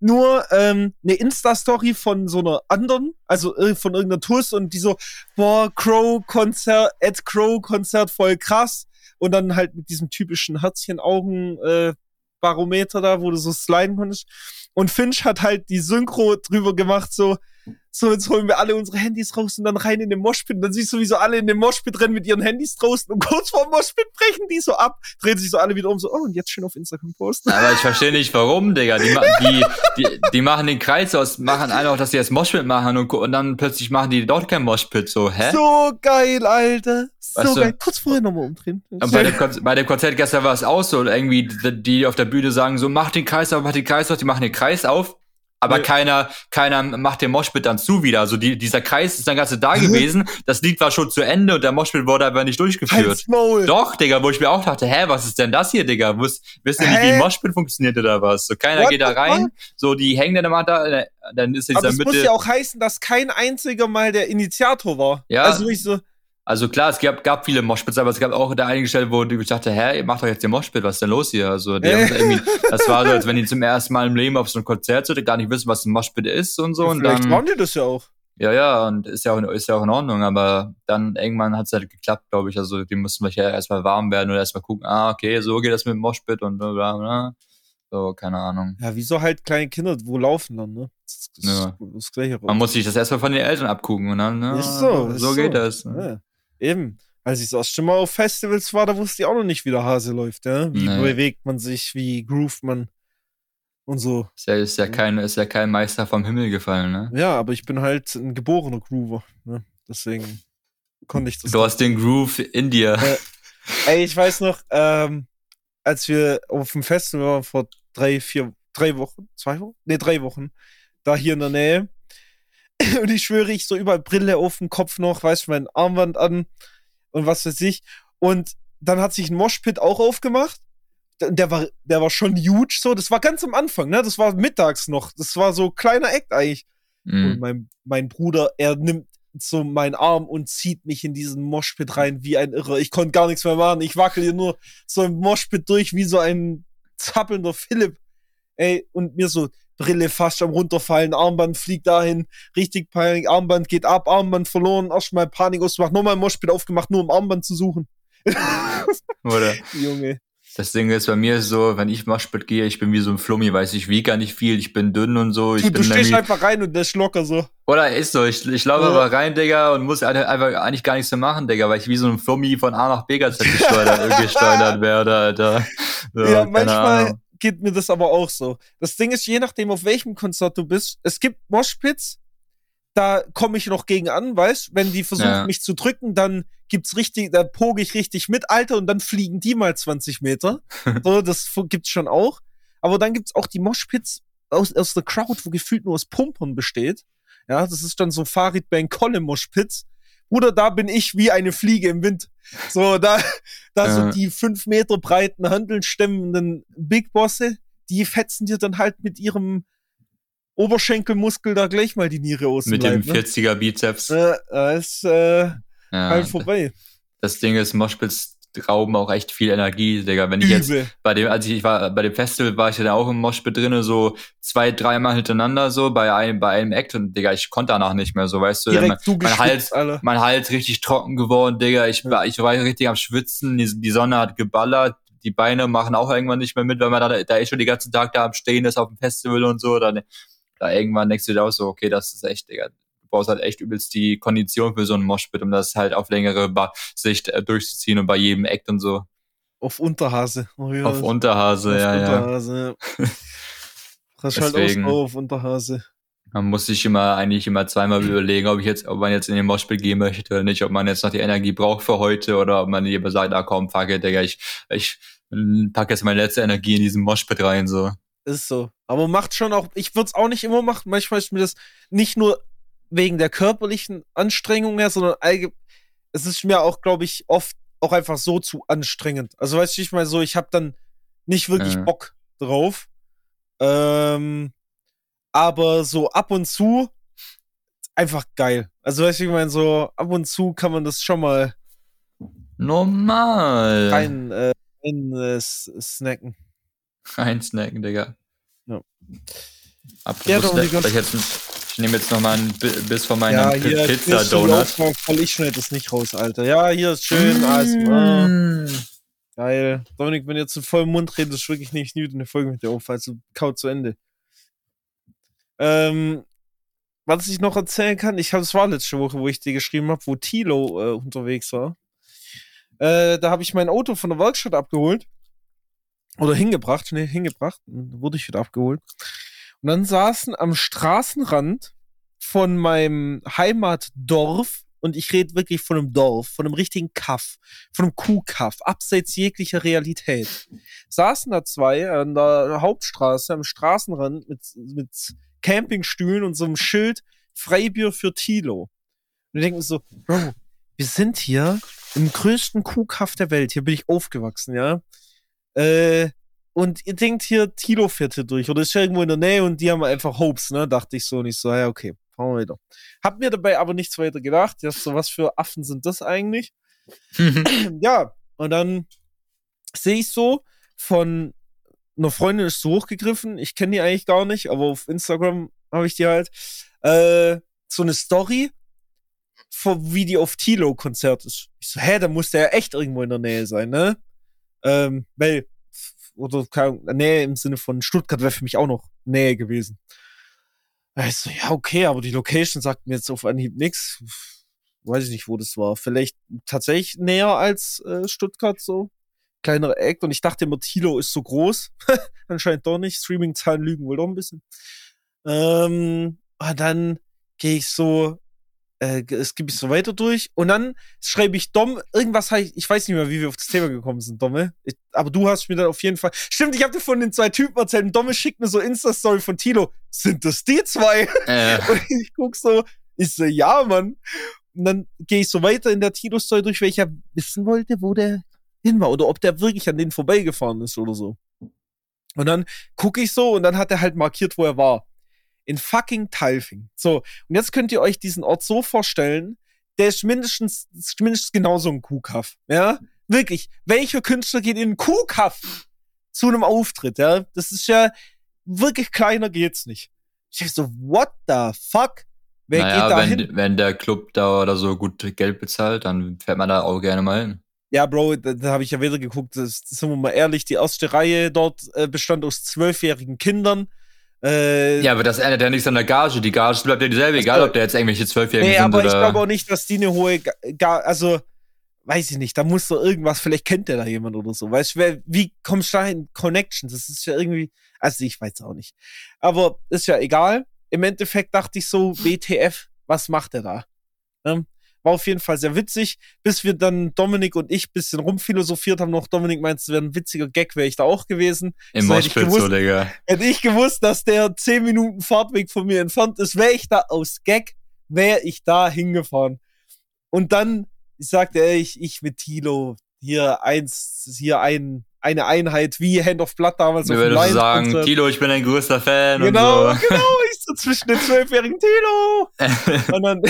nur ähm, eine Insta-Story von so einer anderen, also von irgendeiner Tourist und die so, boah, Crow-Konzert, Ed Crow-Konzert voll krass. Und dann halt mit diesem typischen Herzchen-Augen äh, Barometer da, wo du so sliden konntest. Und Finch hat halt die Synchro drüber gemacht, so, so, jetzt holen wir alle unsere Handys raus und dann rein in den Moshpit. Und dann siehst du, wie so alle in den Moshpit rennen mit ihren Handys draußen und kurz vor dem Moshpit brechen die so ab, drehen sich so alle wieder um, so, oh, und jetzt schön auf Instagram posten. Aber ich verstehe nicht, warum, Digga. Die, die, die, die machen den Kreis aus, machen einfach, dass sie das Moshpit machen und, und dann plötzlich machen die dort kein Moshpit, so, hä? So geil, Alter. So Weißt du- geil. Kurz vorher nochmal umdrehen. Und bei, dem bei dem Konzert gestern war es auch so, irgendwie, die, die auf der Bühne sagen so, mach den Kreis auf, mach den Kreis auf, die machen den Kreis auf, aber Ja. keiner, keiner macht den Moshpit dann zu wieder. Also die, dieser Kreis ist dann ganze da gewesen, das Lied war schon zu Ende und der Moshpit wurde aber nicht durchgeführt. Doch, Digga, wo ich mir auch dachte, hä, was ist denn das hier, Digga? Wisst, wisst ihr nicht, wie Moshpit funktioniert oder was? So, keiner What geht da rein, so, die hängen dann immer da, äh, dann ist in Aber dieser es muss Mitte. ja auch heißen, dass kein einziger mal der Initiator war. Ja. Also ich so, Also klar, es gab, gab viele Moshpits, aber es gab auch da einige Stellen, wo ich dachte, hä, ihr macht doch jetzt den Moshpit, was ist denn los hier? Also, die Äh. haben irgendwie, das war so, als wenn die zum ersten Mal im Leben auf so ein Konzert sind, gar nicht wissen, was ein Moshpit ist und so. Und vielleicht dann, waren die das ja auch. ja, ja, und ist ja auch, ist ja auch in Ordnung, aber dann irgendwann hat es halt geklappt, glaube ich. Also, die mussten vielleicht ja erstmal warm werden oder erstmal gucken, ah, okay, so geht das mit dem Moshpit und bla, bla, bla. So, keine Ahnung. Ja, wieso halt kleine Kinder, wo laufen dann, ne? Das, das, Ja. das, Man muss sich das erstmal von den Eltern abgucken und dann, ne, Ist so, ist so geht das. Ja, eben. Als ich das erste Mal auf Festivals war, da wusste ich auch noch nicht, wie der Hase läuft, ja? Wie Nee. bewegt man sich, wie groovt man und so. Ist ja, ist ja kein, ist ja kein Meister vom Himmel gefallen, ne? Ja, aber ich bin halt ein geborener Groover, ne? Deswegen konnte ich das. Du hast den Groove in dir. Ja. Ey, ich weiß noch, ähm, als wir auf dem Festival waren vor drei, vier, drei Wochen, zwei Wochen? Ne, drei Wochen, da hier in der Nähe. Und ich schwöre, ich so überall Brille auf dem Kopf noch, weißt du, mein Armband an und was weiß ich. Und dann hat sich ein Moshpit auch aufgemacht. Der war, der war schon huge so. Das war ganz am Anfang, ne? Das war mittags noch. Das war so kleiner Act eigentlich. Und Mhm. mein, mein Bruder, er nimmt so meinen Arm und zieht mich in diesen Moshpit rein wie ein Irrer. Ich konnte gar nichts mehr machen. Ich wackel hier nur so im Moshpit durch wie so ein zappelnder Philipp. Ey, und mir so Brille fast am runterfallen, Armband fliegt dahin, richtig Panik, Armband geht ab, Armband verloren, erstmal Panik ausgemacht, nochmal Moshpit aufgemacht, nur um Armband zu suchen. Oder? Junge. Das Ding ist bei mir so, wenn ich Moshpit gehe, ich bin wie so ein Flummi, weiß ich wiege gar nicht viel, ich bin dünn und so. Ich Du, bin du stehst einfach rein und der ist locker so. Oder ist so, ich, ich laufe Ja. aber rein, Digga, und muss einfach eigentlich gar nichts mehr machen, Digga, weil ich wie so ein Flummi von A nach B ganz gesteuert, gesteuert werde, Alter. So, Ja, manchmal Ahnung. Geht mir das aber auch so. Das Ding ist, je nachdem, auf welchem Konzert du bist, es gibt Moshpits, da komme ich noch gegen an, weißt Wenn die versuchen, Ja. mich zu drücken, dann gibt's richtig, da poge ich richtig mit, Alter, und dann fliegen die mal 20 Meter. so, das gibt's schon auch. Aber dann gibt's auch die Moshpits aus, aus der Crowd, wo gefühlt nur aus Pumpern besteht. Ja, das ist dann so Farid Bang Kolle Moshpits. Bruder, da bin ich wie eine Fliege im Wind. So, da, da so Ja. die fünf Meter breiten, handelstemmenden Big Bosse, die fetzen dir dann halt mit ihrem Oberschenkelmuskel da gleich mal die Niere aus. Mit dem ne? 40er Bizeps. Äh, da ist äh, Ja. halt vorbei. Das Ding ist, Moshpits rauben auch echt viel Energie, Digga. Wenn ich jetzt Übel. bei dem, als ich, ich war bei dem Festival, war ich ja dann auch im Moshpit drinne, so zwei, dreimal hintereinander, so bei einem, bei einem Act und Digga, ich konnte danach nicht mehr, so weißt du, Direkt mein, du mein Hals, Alter. mein Hals richtig trocken geworden, Digga. Ich war, ich war richtig am Schwitzen, die, die Sonne hat geballert, die Beine machen auch irgendwann nicht mehr mit, weil man da, da ist schon den ganzen Tag da am Stehen ist auf dem Festival und so, dann, da irgendwann denkst du dir auch so, okay, das ist echt, Digga. Du brauchst halt echt übelst die Kondition für so einen Moshpit, um das halt auf längere ba Sicht äh, durchzuziehen und bei jedem Act und so. Auf Unterhase. Oh, ja. Auf Unterhase, Auf ja. Unterhase. ja. Das ist halt auch so auf Unterhase. Man muss sich immer eigentlich immer zweimal überlegen, ob ich jetzt, ob man jetzt in den Moshpit gehen möchte oder nicht, ob man jetzt noch die Energie braucht für heute oder ob man lieber sagt, ah komm, fuck it, Digga, ich, ich mm, pack jetzt meine letzte Energie in diesen Moshpit rein, so. Ist so. Aber macht schon auch, ich würde es auch nicht immer machen. Manchmal ist mir das nicht nur wegen der körperlichen Anstrengung her, sondern es ist mir auch, glaube ich, oft auch einfach so zu anstrengend. Also weißt du, ich meine so, ich habe dann nicht wirklich Ja. Bock drauf. Ähm, aber so ab und zu einfach geil. Also weißt du, ich meine so, ab und zu kann man das schon mal Normal. rein, äh, rein äh, snacken. Rein snacken, Digga. Ja. Apropos Ja, Snack, die ganze- ich, nehme jetzt noch mal einen Bi- Biss von meinem Ja, hier, Pizza-Donut. Voll ich schneide das nicht raus, Alter. Ja, hier ist schön. Mm. Geil. Dominik, wenn du jetzt in vollem Mund redest, wirklich nicht wieder eine Folge mit dir auf, also kaut zu Ende. Ähm, was ich noch erzählen kann, ich habe es war letzte Woche, wo ich dir geschrieben habe, wo Tilo äh, unterwegs war. Äh, da habe ich mein Auto von der Werkstatt abgeholt. Oder hingebracht, ne, hingebracht. Wurde ich wieder abgeholt. Und dann saßen am Straßenrand von meinem Heimatdorf, und ich rede wirklich von einem Dorf, von einem richtigen Kaff, von einem Kuhkaff, abseits jeglicher Realität. Saßen da zwei an der Hauptstraße, am Straßenrand mit, mit Campingstühlen und so einem Schild Freibier für Tilo. Und wir denken so, Bro, wir sind hier im größten Kuhkaff der Welt. Hier bin ich aufgewachsen, ja. Äh, und ihr denkt hier, Tilo fährt hier durch oder ist ja irgendwo in der Nähe und die haben einfach Hopes, ne? Dachte ich so. Und ich so, ja, okay, fahren wir wieder. Hab mir dabei aber nichts weiter gedacht. Ja, so was für Affen sind das eigentlich? ja, und dann sehe ich so von einer Freundin ist so hochgegriffen, ich kenne die eigentlich gar nicht, aber auf Instagram habe ich die halt, äh, so eine Story, von, wie die auf Tilo-Konzert ist. Ich so, hä, da muss der ja echt irgendwo in der Nähe sein, ne? Ähm, weil, oder Nähe im Sinne von Stuttgart wäre für mich auch noch Nähe gewesen. So, ja, okay, aber die Location sagt mir jetzt auf Anhieb nix. Weiß ich nicht, wo das war. Vielleicht tatsächlich näher als äh, Stuttgart so. Kleinere Act. Und ich dachte immer, Tilo ist so groß. Anscheinend doch nicht. Streaming-Zahlen lügen wohl doch ein bisschen. Ähm, und dann gehe ich so, äh, es gebe ich so weiter durch. Und dann schreibe ich Dom, irgendwas habe ich, ich weiß nicht mehr, wie wir auf das Thema gekommen sind, Domme. Ich, aber du hast mir dann auf jeden Fall. Stimmt, ich habe dir von den zwei Typen erzählt. Und Domme schickt mir so Insta-Story von Tilo. Sind das die zwei? äh, Und ich guck so, ich so, ja, Mann. Und dann gehe ich so weiter in der Tilo-Story durch, weil ich ja wissen wollte, wo der hin war oder ob der wirklich an denen vorbeigefahren ist oder so. Und dann gucke ich so und dann hat er halt markiert, wo er war. In fucking Talfing. So, und jetzt könnt ihr euch diesen Ort so vorstellen, der ist mindestens, ist mindestens genauso ein Kuhkaff. Ja? Wirklich. Welcher Künstler geht in einen Kuhkaff zu einem Auftritt? Ja? Das ist ja wirklich kleiner geht's nicht. Ich dachte so, what the fuck? Wer naja, geht da wenn, hin? Wenn der Club da oder so gut Geld bezahlt, dann fährt man da auch gerne mal hin. Ja, Bro, da, da habe ich ja wieder geguckt, das, sind wir mal ehrlich, die erste Reihe dort äh, bestand aus zwölfjährigen Kindern. Äh, ja, aber das ändert ja nichts an der Gage. Die Gage bleibt ja dieselbe, egal ob der jetzt irgendwelche Zwölfjährigen nee, sind aber oder... ich glaube auch nicht, dass die eine hohe Gage, also weiß ich nicht, da muss doch irgendwas, vielleicht kennt der da jemand oder so. Weißt du, wie kommst du da in Connections? Das ist ja irgendwie, also ich weiß auch nicht. Aber ist ja egal. Im Endeffekt dachte ich so, WTF, was macht er da? Ähm, war auf jeden Fall sehr witzig, bis wir dann Dominik und ich bisschen rumphilosophiert haben. Noch Dominik meinte, es wäre ein witziger Gag, wäre ich da auch gewesen. Im so, Moshpit so, Digga. Hätte ich gewusst, dass der 10 Minuten Fahrtweg von mir entfernt ist, wäre ich da aus Gag, wäre ich da hingefahren. Und dann sagte er, ich, ich mit Tilo, hier eins, hier ein, eine Einheit wie Hand of Blood damals. Wie würdest du sagen, Tilo, ich bin ein größter Fan. Genau, und so. genau, ich so zwischen den zwölfjährigen Tilo. und dann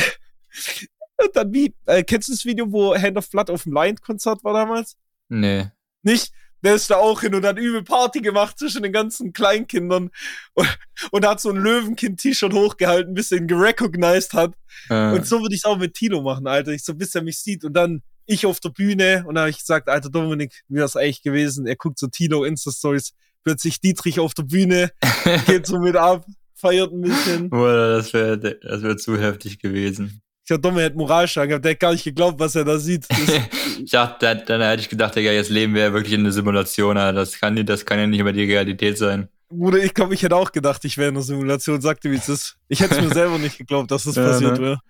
und dann wie, äh, kennst du das Video, wo Hand of Blood auf dem Lion-Konzert war damals? Nee. Nicht? Der ist da auch hin und hat übel Party gemacht zwischen den ganzen Kleinkindern und, und hat so ein Löwenkind-T-Shirt hochgehalten, bis er ihn gerecognized hat. Äh. Und so würde ich es auch mit Tilo machen, Alter. Ich so, bis er mich sieht und dann ich auf der Bühne und dann habe ich gesagt, Alter Dominik, wie wäre es eigentlich gewesen? Er guckt so Tilo Insta-Stories, plötzlich Dietrich auf der Bühne, geht so mit ab, feiert ein bisschen. Boah, das wäre das wär zu heftig gewesen. Ich dachte, Domme hätte Moralschaden gehabt, der hat gar nicht geglaubt, was er da sieht. ich dachte, dann, hätte ich gedacht, Digga, jetzt leben wir ja wirklich in einer Simulation, das kann, das kann ja nicht immer die Realität sein. Bruder, ich glaube, ich hätte auch gedacht, ich wäre in einer Simulation, sagte, wie es ist. Ich hätte es mir selber nicht geglaubt, dass das ja, passiert ne? wäre.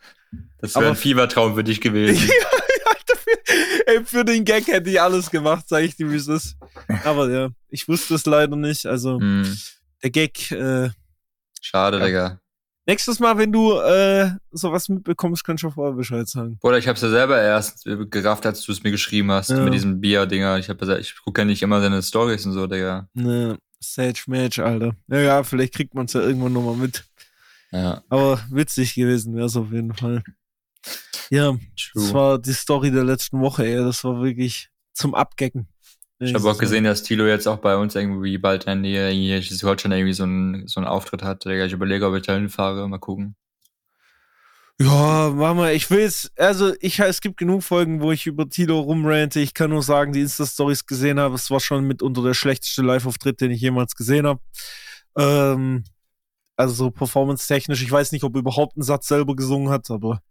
Das wäre ein Fiebertraum für dich gewesen. ey, für den Gag hätte ich alles gemacht, sag ich dir, wie es ist. Aber ja, ich wusste es leider nicht. Also, mm. der Gag. Äh, Schade, ja. Digga. Nächstes Mal, wenn du äh, sowas mitbekommst, kannst du vorher Bescheid sagen. Bruder, ich hab's ja selber erst gerafft, als du es mir geschrieben hast, ja. mit diesem Bier-Dinger. Ich, hab, ich gucke ja nicht immer deine Stories und so, Digga. Ne, Sage Match, Alter. Ja, ja, vielleicht kriegt man's ja irgendwann nochmal mit. Ja. Aber witzig gewesen wär's auf jeden Fall. Ja, True. das war die Story der letzten Woche, ey. Das war wirklich zum Abgecken. Ich habe auch gesehen, dass Tilo jetzt auch bei uns irgendwie bald in der Nähe Schleswig-Holstein irgendwie so einen, so einen Auftritt hat. Ich überlege, ob ich da hinfahre. Mal gucken. Ja, Mama, ich will jetzt, also ich, es gibt genug Folgen, wo ich über Tilo rumrante. Ich kann nur sagen, die Insta-Stories gesehen habe. Es war schon mitunter der schlechteste Live-Auftritt, den ich jemals gesehen habe. Ähm, also so performance-technisch. Ich weiß nicht, ob er überhaupt einen Satz selber gesungen hat, aber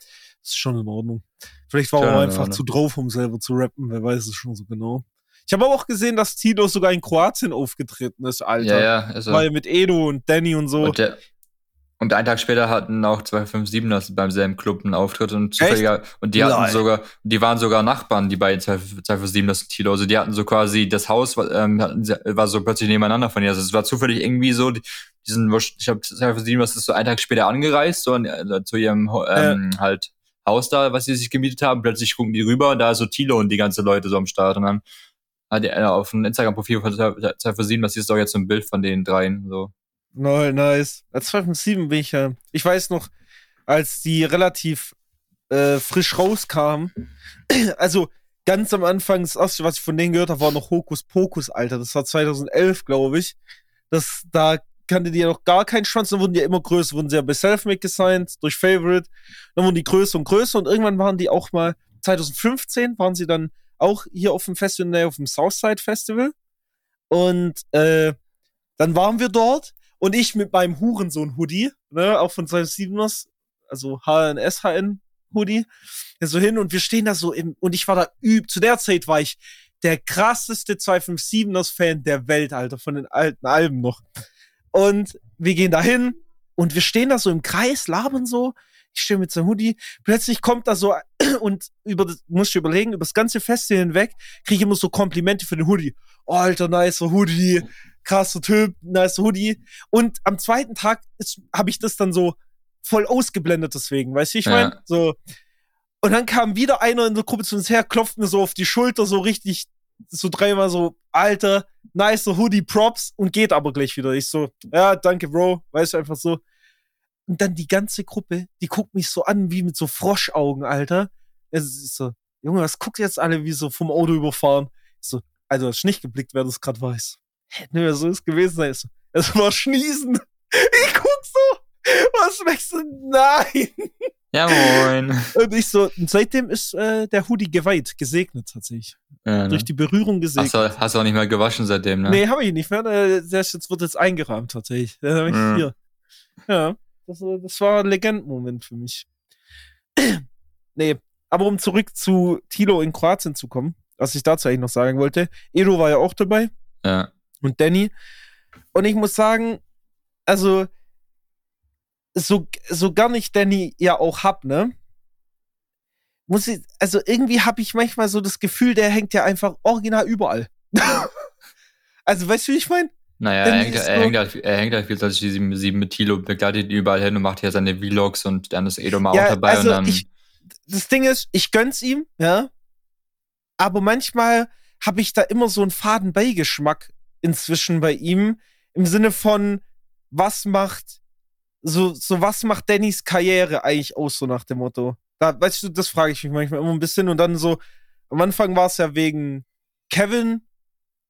ist schon in Ordnung. Vielleicht war er einfach zu drauf, um selber zu rappen. Wer weiß es schon so genau. Ich habe aber auch gesehen, dass Tito sogar in Kroatien aufgetreten ist, Alter. Ja, ja. Also Weil mit Edo und Danny und so. Und, der, und einen Tag später hatten auch 257ers beim selben Club einen Auftritt und zufälliger, und die hatten Nein. sogar, die waren sogar Nachbarn, die beiden 257ers und Tilo. Also die hatten so quasi das Haus, ähm, war so plötzlich nebeneinander von ihr. Also es war zufällig irgendwie so, die, diesen, ich habe 257ers ist so einen Tag später angereist, so äh, zu ihrem ähm, äh. halt Haus da, was sie sich gemietet haben. Plötzlich gucken die rüber, da ist so Tilo und die ganze Leute so am Start und dann hat er auf dem Instagram-Profil von 247, das ist doch jetzt so ein Bild von den dreien. So. No, nice. Als 257 bin ich ja. Ich weiß noch, als die relativ äh, frisch rauskamen, also ganz am Anfang, das erste, was ich von denen gehört habe, war noch Hokus Pokus, Alter. Das war 2011, glaube ich. Das, da kannte die ja noch gar keinen Schwanz, dann wurden die ja immer größer, wurden sie ja bei Selfmade gesigned, durch Favorite, dann wurden die größer und größer und irgendwann waren die auch mal, 2015 waren sie dann auch hier auf dem Festival, auf dem Southside Festival. Und äh, dann waren wir dort und ich mit meinem Hurensohn-Hoodie, ne, auch von seinem Siebeners, also HNS-HN Hoodie, so hin und wir stehen da so im, und ich war da üb, zu der Zeit war ich der krasseste 257ers Fan der Welt, Alter, von den alten Alben noch. Und wir gehen da hin und wir stehen da so im Kreis, labern so ich stehe mit seinem Hoodie, plötzlich kommt da so und über das, musst du überlegen, über das ganze Festival hinweg kriege ich immer so Komplimente für den Hoodie. Oh, alter, nicer Hoodie, krasser Typ, nicer Hoodie. Und am zweiten Tag habe ich das dann so voll ausgeblendet deswegen, weißt du, ich meine, ja. so. Und dann kam wieder einer in der Gruppe zu uns her, klopft mir so auf die Schulter, so richtig, so dreimal so, alter, nicer Hoodie, Props und geht aber gleich wieder. Ich so, ja, danke, Bro, weißt du, einfach so. Und dann die ganze Gruppe, die guckt mich so an wie mit so Froschaugen, Alter. Es ist so, Junge, was guckt jetzt alle wie so vom Auto überfahren? Ich so, also hast nicht geblickt, wer das gerade weiß. Hätte nur so ist gewesen sein. So, es war Schniesen. Ich guck so, was wächst du? Nein. Ja, moin. Und ich so, und seitdem ist äh, der Hoodie geweiht, gesegnet tatsächlich. Ja, ne? Durch die Berührung gesegnet. Hast du, hast du auch nicht mehr gewaschen seitdem, ne? Nee, habe ich nicht mehr. Der, der ist jetzt, wird jetzt eingerahmt tatsächlich. Den hab ich Mhm. hier. Ja, das, äh, das war ein Legendenmoment für mich. nee, aber um zurück zu Tilo in Kroatien zu kommen, was ich dazu eigentlich noch sagen wollte. Edo war ja auch dabei Ja. und Danny. Und ich muss sagen, also, so, so gar nicht Danny ja auch hab, ne? Muss ich, also irgendwie habe ich manchmal so das Gefühl, der hängt ja einfach original überall. also, weißt du, wie ich meine? Naja, er hängt, er, hängt halt, er hängt halt viel, dass die sieben, sieben mit Tilo begleitet ihn überall hin und macht hier seine Vlogs und dann ist Edo mal Ja, auch dabei also und dann. ich- Das Ding ist, ich gönn's ihm, ja. Aber manchmal habe ich da immer so einen faden Beigeschmack inzwischen bei ihm. Im Sinne von, was macht, so, so was macht Dannys Karriere eigentlich aus, so nach dem Motto. Da, weißt du, das frage ich mich manchmal immer ein bisschen. Und dann so, am Anfang war es ja wegen Kevin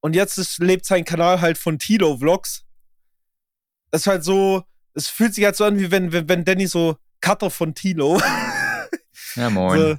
und jetzt ist, lebt sein Kanal halt von Tilo Vlogs. Das ist halt so, es fühlt sich halt so an, wie wenn, wenn, wenn Danny so Cutter von Tilo. ja, moin. So,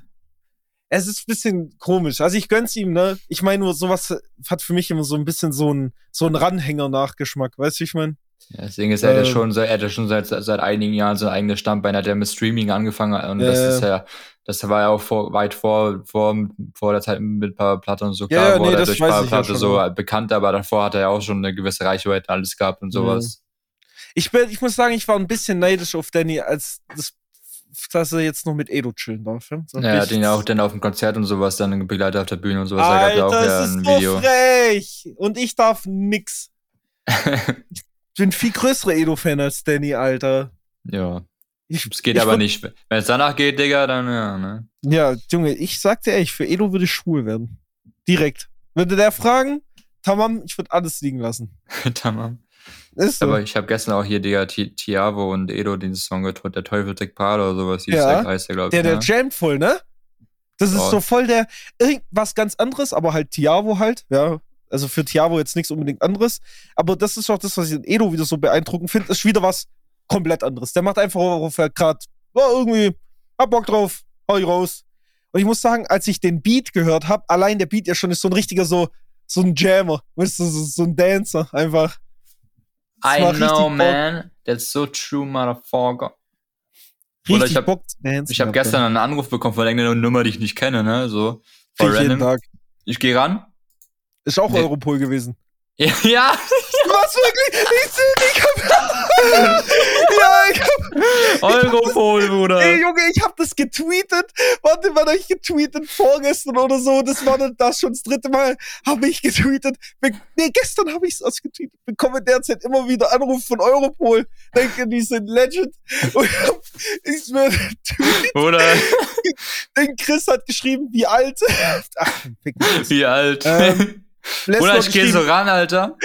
es ist ein bisschen komisch. Also ich gönn's ihm, ne? Ich meine nur, sowas hat für mich immer so ein bisschen so ein, so ein Ranhänger-Nachgeschmack, weißt du, wie ich meine? Ja, deswegen ist er ja Ähm, schon, seit- er hat ja schon seit, seit einigen Jahren so ein eigenes Standbein, hat er mit Streaming angefangen und das Ja, ist ja, das war ja auch vor, weit vor, vor, vor der Zeit mit Platte und so Ja, klar, ja, wurde nee, durch Platte so bekannt, aber davor hat er ja auch schon eine gewisse Reichweite alles gehabt und sowas. Ich, bin, ich muss sagen, ich war ein bisschen neidisch auf Danny, als das, dass er jetzt noch mit Edo chillen darf. Ja, so Ja, er ihn ja auch dann auf dem Konzert und sowas dann begleitet auf der Bühne und sowas, da gab Alter, ja auch ja ein ist Video. so frech. Und ich darf nix. Ich bin viel größerer Edo-Fan als Danny, Alter. ja, es geht aber würd- nicht. Wenn es danach geht, Digga, dann ja, ne? Ja, Junge, ich sag dir ehrlich, für Edo würde ich schwul werden. Direkt. Würde der fragen, Tamam, ich würde alles liegen lassen. Tamam. Ist so. Aber ich habe gestern auch hier, Digga, Ti- Tiavo und Edo den Song gehört, der Teufel trägt Prada oder sowas, Ja, der heißt der, glaube ich. der, der ne? jammt voll, ne? Das ist Oh. so voll der, irgendwas ganz anderes, aber halt Tiavo halt, ja. Also für Tiavo jetzt nichts unbedingt anderes. Aber das ist auch das, was ich in Edo wieder so beeindruckend finde, ist wieder was komplett anderes. Der macht einfach, worauf er gerade, ja, irgendwie, hab Bock drauf, hau ich raus. Und ich muss sagen, als ich den Beat gehört habe, allein der Beat ja schon ist so ein richtiger so, so ein Jammer, weißt du, so, so ein Dancer, einfach. Das I know, Bock. man. That's so true, motherfucker. Oder Richtig ich hab- Bock zu dancen. Ich habe gestern einen Anruf bekommen von irgendeiner Nummer, die ich nicht kenne, ne? So. Voll random. Tag. Ich gehe ran. Ist auch Nee. Europol gewesen. Ja, ja. Was wirklich? Ich ich hab. ja, ich hab. Europol, Bruder. Ey, Junge, ich hab das getweetet. Warte, wann hab ich getweetet? Vorgestern oder so. Das war dann das schon das dritte Mal. Habe ich getweetet. Nee, gestern habe ich es ausgetweetet. Bekomme derzeit immer wieder Anrufe von Europol. Denke, die sind legend. Und ich hab, ich mir Tweet, Bruder, den Chris hat geschrieben, wie alt. Ach, wie alt. Ähm, Lesnar Bruder, ich gehe so ran, Alter.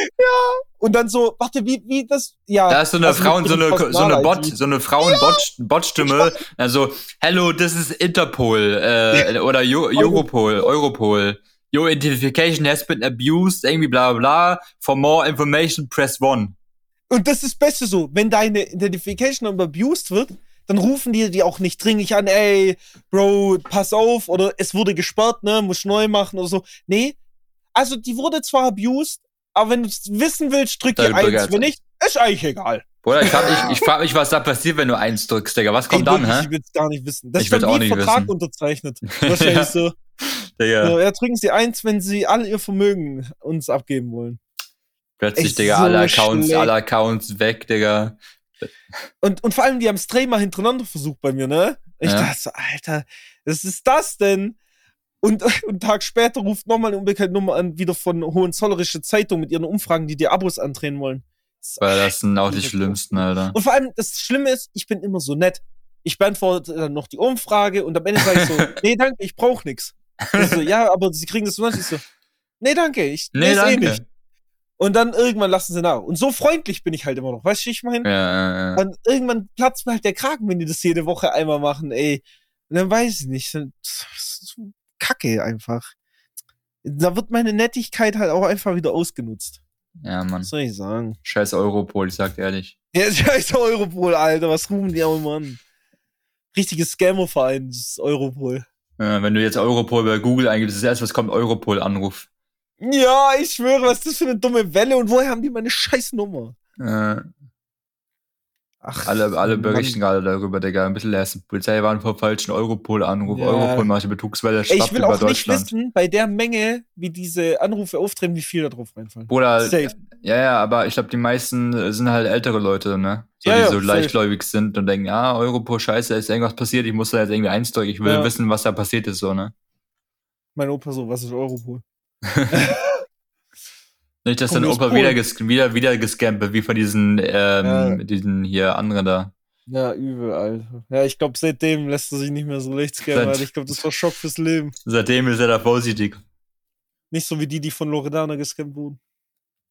Und dann so, warte, wie, wie das, ja. Da ist so eine also so eine, so eine Bot, so eine Frauen-Bot-Stimme. Also, hello, this is Interpol, äh, oder Jo- Europol, Europol. Your identification has been abused, irgendwie bla bla bla. For more information, press one. Und das ist das Beste so, wenn deine Identification abused wird, dann rufen die die auch nicht dringlich an, ey, Bro, pass auf, oder es wurde gesperrt, ne, muss neu machen oder so. Nee, also die wurde zwar abused, aber wenn du es wissen willst, drück die eins. Wenn nicht, ist eigentlich egal. Bruder, ich ich, ich frag mich, was da passiert, wenn du eins drückst, Digga. Was kommt Ey, dann, hä? Ich will's gar nicht wissen. Das Ich dann auch nicht Vertrag wissen. unterzeichnet. Wahrscheinlich Ja. so. Digga. so. Ja, drücken sie eins, wenn sie all ihr Vermögen uns abgeben wollen. Plötzlich, Echt Digga, so alle Accounts, schlecht. alle Accounts weg, Digga. Und, und vor allem, die haben es dreimal hintereinander versucht bei mir, ne? Ich Ja. dachte so, Alter, was ist das denn? Und, und einen Tag später ruft nochmal eine unbekannte Nummer an, wieder von Hohenzollerische Zeitung mit ihren Umfragen, die dir Abos andrehen wollen. Das Weil das sind auch die schlimmsten, Alter. Und vor allem, das Schlimme ist, ich bin immer so nett. Ich beantworte dann noch die Umfrage und am Ende sage ich so, nee, danke, ich brauche nichts. So, ja, aber sie kriegen das so. Ich so, nee, danke, ich Nee, eh danke. nicht. Und dann irgendwann lassen sie nach. Und so freundlich bin ich halt immer noch. Weißt du, ich meine? Ja, ja, Und irgendwann platzt mir halt der Kragen, wenn die das jede Woche einmal machen, ey. Und dann weiß ich nicht. So Kacke einfach. Da wird meine Nettigkeit halt auch einfach wieder ausgenutzt. ja, Mann. Was soll ich sagen? Scheiß Europol, ich sag ehrlich. Ja, scheiß Europol, Alter. Was rufen die auch immer an? Richtiges Scammerverein, das Europol. Ja, wenn du jetzt Europol bei Google eingibst, das erste, was kommt, Europol-Anruf. Ja, ich schwöre, was ist das für eine dumme Welle und woher haben die meine scheiß Nummer? Äh, Ach, alle, alle Mann. berichten gerade darüber, Digga. Ein bisschen lesen. Polizei waren vor falschen Europol-Anruf. Ja. Europol macht die Betrugswelle, schwappt ich will auch nicht wissen, bei der Menge, wie diese Anrufe auftreten, wie viel da drauf reinfallen. Bruder, Safe. ja, ja, aber ich glaube, die meisten sind halt ältere Leute, ne? So, Ja, die ja, so safe. leichtgläubig sind und denken, ah, Europol, scheiße, ist irgendwas passiert, ich muss da jetzt irgendwie einsteigen, ich will wissen, was da passiert ist, so, ne? Mein Opa so, was ist Europol? Nicht, dass aus Opa Polen. wieder, wieder, wieder gescampt wird, wie von diesen, ähm, Ja. diesen hier anderen da. Ja, übel, Alter. Ja, ich glaube, seitdem lässt er sich nicht mehr so leicht scammen, Alter. Ich glaube, das war Schock fürs Leben. Seitdem ist er da vorsichtig. Nicht so wie die, die von Loredana gescampt wurden.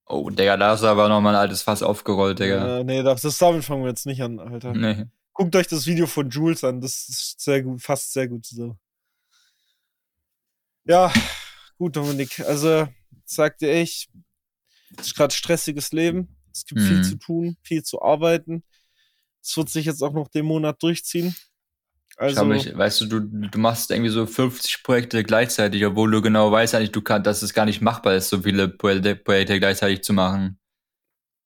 Oh, Digga, da ist aber noch mal ein altes Fass aufgerollt, Digga. Ja, nee, das, das damit fangen wir jetzt nicht an, Alter. Nee. Guckt euch das Video von Jules an, das ist sehr gut, fast sehr gut so. Ja, gut, Dominik. Also, sag dir echt, es ist gerade stressiges Leben. Es gibt viel Mhm. zu tun, viel zu arbeiten. Es wird sich jetzt auch noch den Monat durchziehen. Also, glaub, ich, weißt du, du, du machst irgendwie so 50 Projekte gleichzeitig, obwohl du genau weißt eigentlich, du kannst, dass es gar nicht machbar ist, so viele Projekte, Projekte gleichzeitig zu machen.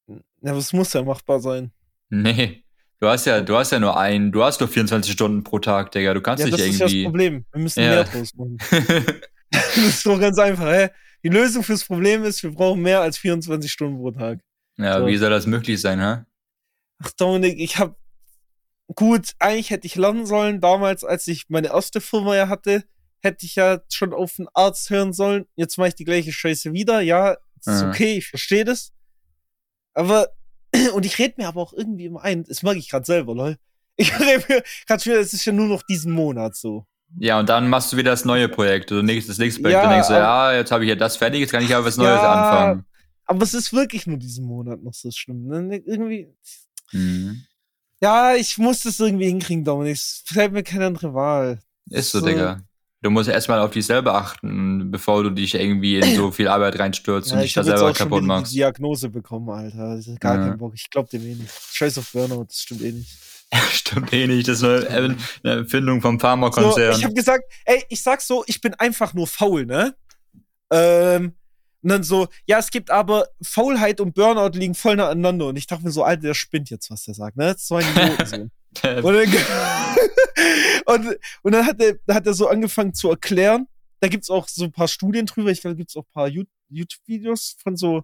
ja, das muss ja machbar sein. Nee. Du hast ja, du hast ja nur einen, du hast nur 24 Stunden pro Tag, Digga. Du kannst Ja, das nicht ist ja das irgendwie. Problem. Wir müssen Ja. mehr draus machen. das ist doch ganz einfach. Hä? Die Lösung fürs Problem ist, wir brauchen mehr als 24 Stunden pro Tag. ja, So. wie soll das möglich sein, hä? Ach, Dominik, ich hab. Gut, eigentlich hätte ich lernen sollen, damals, als ich meine erste Firma ja hatte, hätte ich ja schon auf einen Arzt hören sollen. Jetzt mache ich die gleiche Scheiße wieder. Ja, ist Mhm. okay, ich verstehe das. Aber, und ich rede mir aber auch irgendwie immer ein, das mag ich gerade selber, lol. Ich rede mir gerade schon es ist ja nur noch diesen Monat so. Ja, und dann machst du wieder das neue Projekt oder nächstes, das nächste Projekt Ja, und denkst du, ja, jetzt habe ich ja das fertig, jetzt kann ich aber was Neues Ja. anfangen. Aber es ist wirklich nur diesen Monat noch so schlimm. Ne? Irgendwie. Mhm. Ja, ich muss das irgendwie hinkriegen, Dominik. Es fällt mir keine andere Wahl. Ist so, So. Digga. Du musst erstmal auf dich selber achten, bevor du dich irgendwie in so viel Arbeit reinstürzt und dich da selber kaputt machst. die Diagnose bekommen, Alter. Ist gar Ja. kein Bock. Ich glaub dem eh nicht. Scheiß auf Burnout, das stimmt eh nicht. Stimmt eh nicht, das ist eine, eine Erfindung vom So, Pharmakonzern. ich habe gesagt, ey, ich sag so, ich bin einfach nur faul, ne? Ähm, und dann so, ja, es gibt aber Faulheit und Burnout liegen voll aneinander. Und ich dachte mir so, Alter, der spinnt jetzt, was der sagt, ne? Das ist so ein Idioten so. Und dann, und, und dann hat er, hat er so angefangen zu erklären. Da gibt's auch so ein paar Studien drüber. Ich glaube, da gibt's auch ein paar You- YouTube-Videos von so,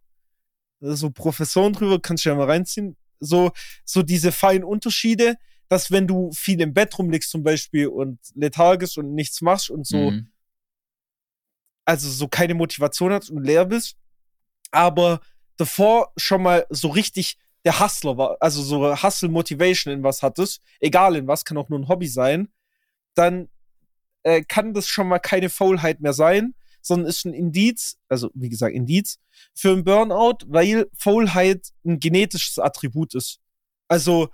so Professoren drüber. Kannst du ja mal reinziehen. So, so diese feinen Unterschiede, dass wenn du viel im Bett rumliegst zum Beispiel und lethargisch und nichts machst und so, Mhm. also so keine Motivation hast und leer bist, aber davor schon mal so richtig der Hustler war, also so Hustle Motivation in was hattest, egal in was, kann auch nur ein Hobby sein, dann äh, kann das schon mal keine Faulheit mehr sein, sondern ist ein Indiz, also wie gesagt Indiz, für ein Burnout, weil Faulheit ein genetisches Attribut ist. Also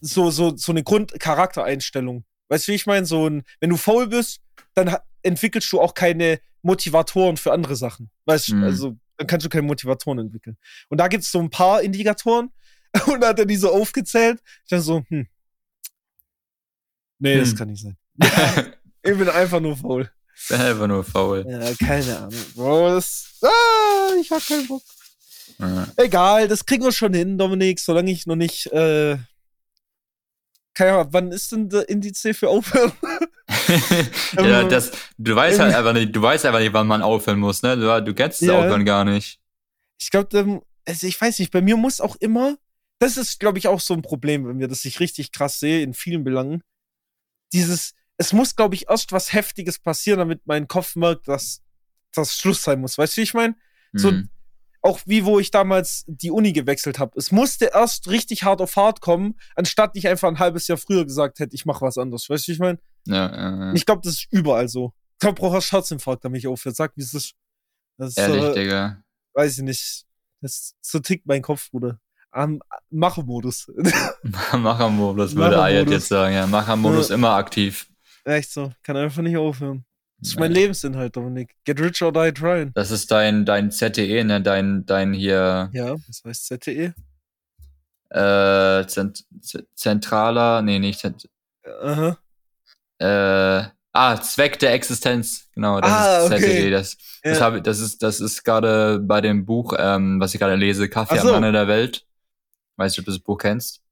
so, so, so eine Grundcharaktereinstellung. Weißt du, wie ich meine? So ein, wenn du faul bist, dann entwickelst du auch keine Motivatoren für andere Sachen. Weißt du, Mhm. also dann kannst du keine Motivatoren entwickeln. Und da gibt es so ein paar Indikatoren und da hat er die so aufgezählt. Ich dachte so, hm. Nee, das Hm. kann nicht sein. ich bin einfach nur faul. Bin einfach nur faul. Ja, keine Ahnung. Bro, das. Ah, ich hab keinen Bock. Ja. Egal, das kriegen wir schon hin, Dominik, solange ich noch nicht. Äh, keine Ahnung, wann ist denn der Indiz für aufhören? ja, Ähm, das, du weißt halt einfach nicht, du weißt einfach nicht, wann man aufhören muss, ne? Du, du kennst das Ja. Aufhören gar nicht. Ich glaube, also ich weiß nicht, bei mir muss auch immer, das ist, glaube ich, auch so ein Problem, wenn wir das ich richtig krass sehe in vielen Belangen. Dieses, es muss, glaube ich, erst was Heftiges passieren, damit mein Kopf merkt, dass das Schluss sein muss. Weißt du, wie ich meine? So- Mhm. Auch wie wo ich damals die Uni gewechselt habe. Es musste erst richtig hart auf hart kommen, anstatt ich einfach ein halbes Jahr früher gesagt hätte, ich mache was anderes. Weißt du, wie ich meine? ja, ja, ja. Ich glaube, das ist überall so. Ich glaube, brauche erst Herzinfarkt, damit ich aufhöre. Sag, wie es ist. Das ist, Ehrlich, äh, Digga. weiß ich nicht. Das, so tickt mein Kopf, Bruder. Am Machermodus. Machermodus würde Ayat jetzt sagen, ja. Machermodus ja. immer aktiv. Echt so. Kann einfach nicht aufhören. Das ist mein Nein. Lebensinhalt, Dominik. Get rich or die trying. Das ist dein, dein ZTE, ne? Dein, dein hier. Ja, was heißt ZTE? Äh, Zent zentraler, nee, nicht Zent Aha. Äh, ah, Zweck der Existenz. Genau, das ah, ist ZTE. Okay. Das, ja. das, hab, das ist, das ist gerade bei dem Buch, ähm, was ich gerade lese, Kaffee so. am Rande der Welt. Weißt du, ob du das Buch kennst?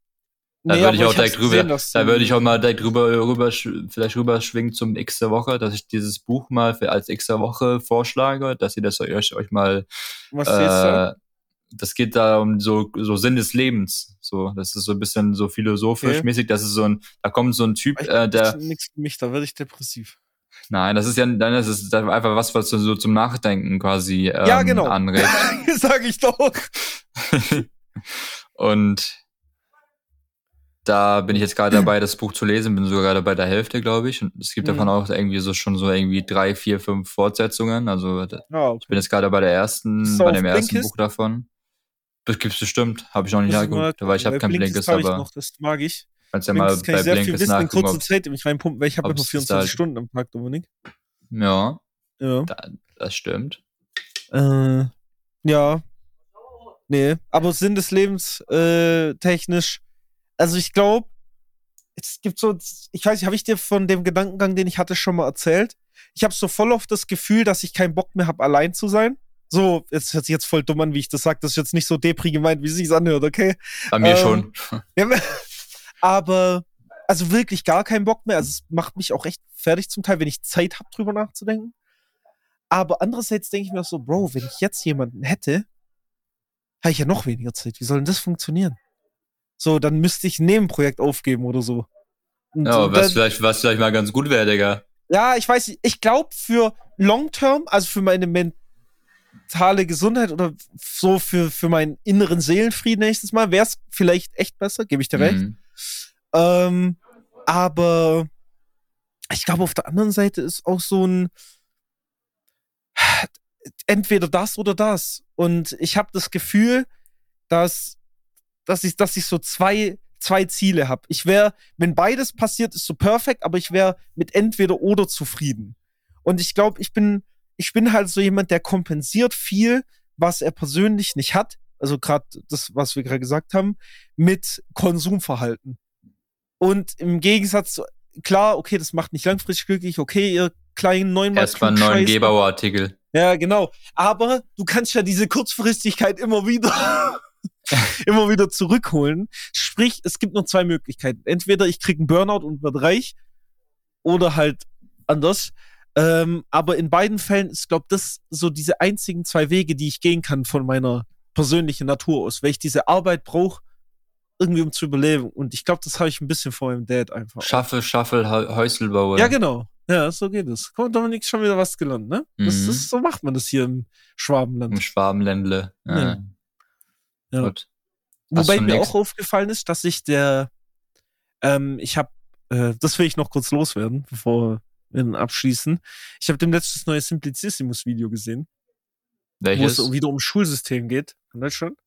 Da nee, würde ich auch direkt rüber, gesehen, da würde ich auch mal direkt rüber, rüber, vielleicht rüber schwingen zum X der Woche, dass ich dieses Buch mal für als X der Woche vorschlage, dass ihr das euch, euch mal, Was äh, da? das geht da um so, so Sinn des Lebens. So, das ist so ein bisschen so philosophisch okay. mäßig. Das ist so ein, da kommt so ein Typ, ich, äh, der. Nichts für mich, da werde ich depressiv. Nein, das ist ja, dann ist es einfach was, was so zum Nachdenken quasi ähm, ja, genau. anregt. Sag ich doch. Und da bin ich jetzt gerade dabei, das Buch zu lesen, bin sogar gerade bei der Hälfte, glaube ich. Und es gibt mhm. davon auch irgendwie so schon so irgendwie drei, vier, fünf Fortsetzungen. Also oh, okay. ich bin jetzt gerade bei der ersten, bei dem ersten Blinkist? Buch davon. Das gibt's bestimmt, habe ich noch nicht nachgeguckt, weil ich habe kein Blinkist, aber. Noch, das mag ich. Kannst ja mal kann bei ich sehr Blinkist viel Wissen in kurzer Zeit in mich reinpumpen, weil ich habe ja nur 24 halt Stunden am Tag, Dominik. Ja. Ja. Da, das stimmt. Äh, ja. Nee, aber Sinn des Lebens äh, technisch also ich glaube, es gibt so, ich weiß nicht, habe ich dir von dem Gedankengang, den ich hatte, schon mal erzählt? Ich habe so voll oft das Gefühl, dass ich keinen Bock mehr habe, allein zu sein. So, es hört sich jetzt voll dumm an, wie ich das sage. Das ist jetzt nicht so depri gemeint, wie es sich anhört, okay? Bei mir ähm, schon. Ja, aber, also wirklich gar keinen Bock mehr. Also es macht mich auch echt fertig zum Teil, wenn ich Zeit habe, drüber nachzudenken. Aber andererseits denke ich mir so, Bro, wenn ich jetzt jemanden hätte, habe ich ja noch weniger Zeit. Wie soll denn das funktionieren? So, dann müsste ich ein Nebenprojekt aufgeben oder so. Und ja, was, dann, vielleicht, was vielleicht mal ganz gut wäre, Digga. Ja, ich weiß nicht. Ich glaube, für Long Term, also für meine mentale Gesundheit oder so für, für meinen inneren Seelenfrieden nächstes Mal, wäre es vielleicht echt besser, gebe ich dir recht. Mhm. Ähm, aber ich glaube, auf der anderen Seite ist auch so ein entweder das oder das. Und ich habe das Gefühl, dass dass ich, dass ich so zwei, zwei Ziele habe. Ich wäre, wenn beides passiert, ist so perfekt, aber ich wäre mit entweder oder zufrieden. Und ich glaube, ich bin, ich bin halt so jemand, der kompensiert viel, was er persönlich nicht hat. Also gerade das, was wir gerade gesagt haben, mit Konsumverhalten. Und im Gegensatz zu, klar, okay, das macht nicht langfristig glücklich, okay, ihr kleinen neuen Erstmal einen neuen Gebauer-Artikel. Ja, genau. Aber du kannst ja diese Kurzfristigkeit immer wieder immer wieder zurückholen. Sprich, es gibt nur zwei Möglichkeiten. Entweder ich kriege einen Burnout und werde reich oder halt anders. Ähm, aber in beiden Fällen ist, glaube das so diese einzigen zwei Wege, die ich gehen kann von meiner persönlichen Natur aus, weil ich diese Arbeit brauche, irgendwie um zu überleben. Und ich glaube, das habe ich ein bisschen vor meinem Dad einfach. Schaffe, Schaffel, Häuselbauer. Ja, genau. Ja, so geht es. Komm, Dominik, schon wieder was gelernt, ne? Mhm. Das, das, so macht man das hier im Schwabenland. Im Schwabenländle. Ja. ja. Ja. Gut. Wobei mir auch aufgefallen ist, dass ich der, ähm, ich habe, äh, das will ich noch kurz loswerden, bevor wir dann abschließen. Ich habe dem letztes neue Simplicissimus-Video gesehen. Welches? Wo es wieder um Schulsystem geht in Deutschland.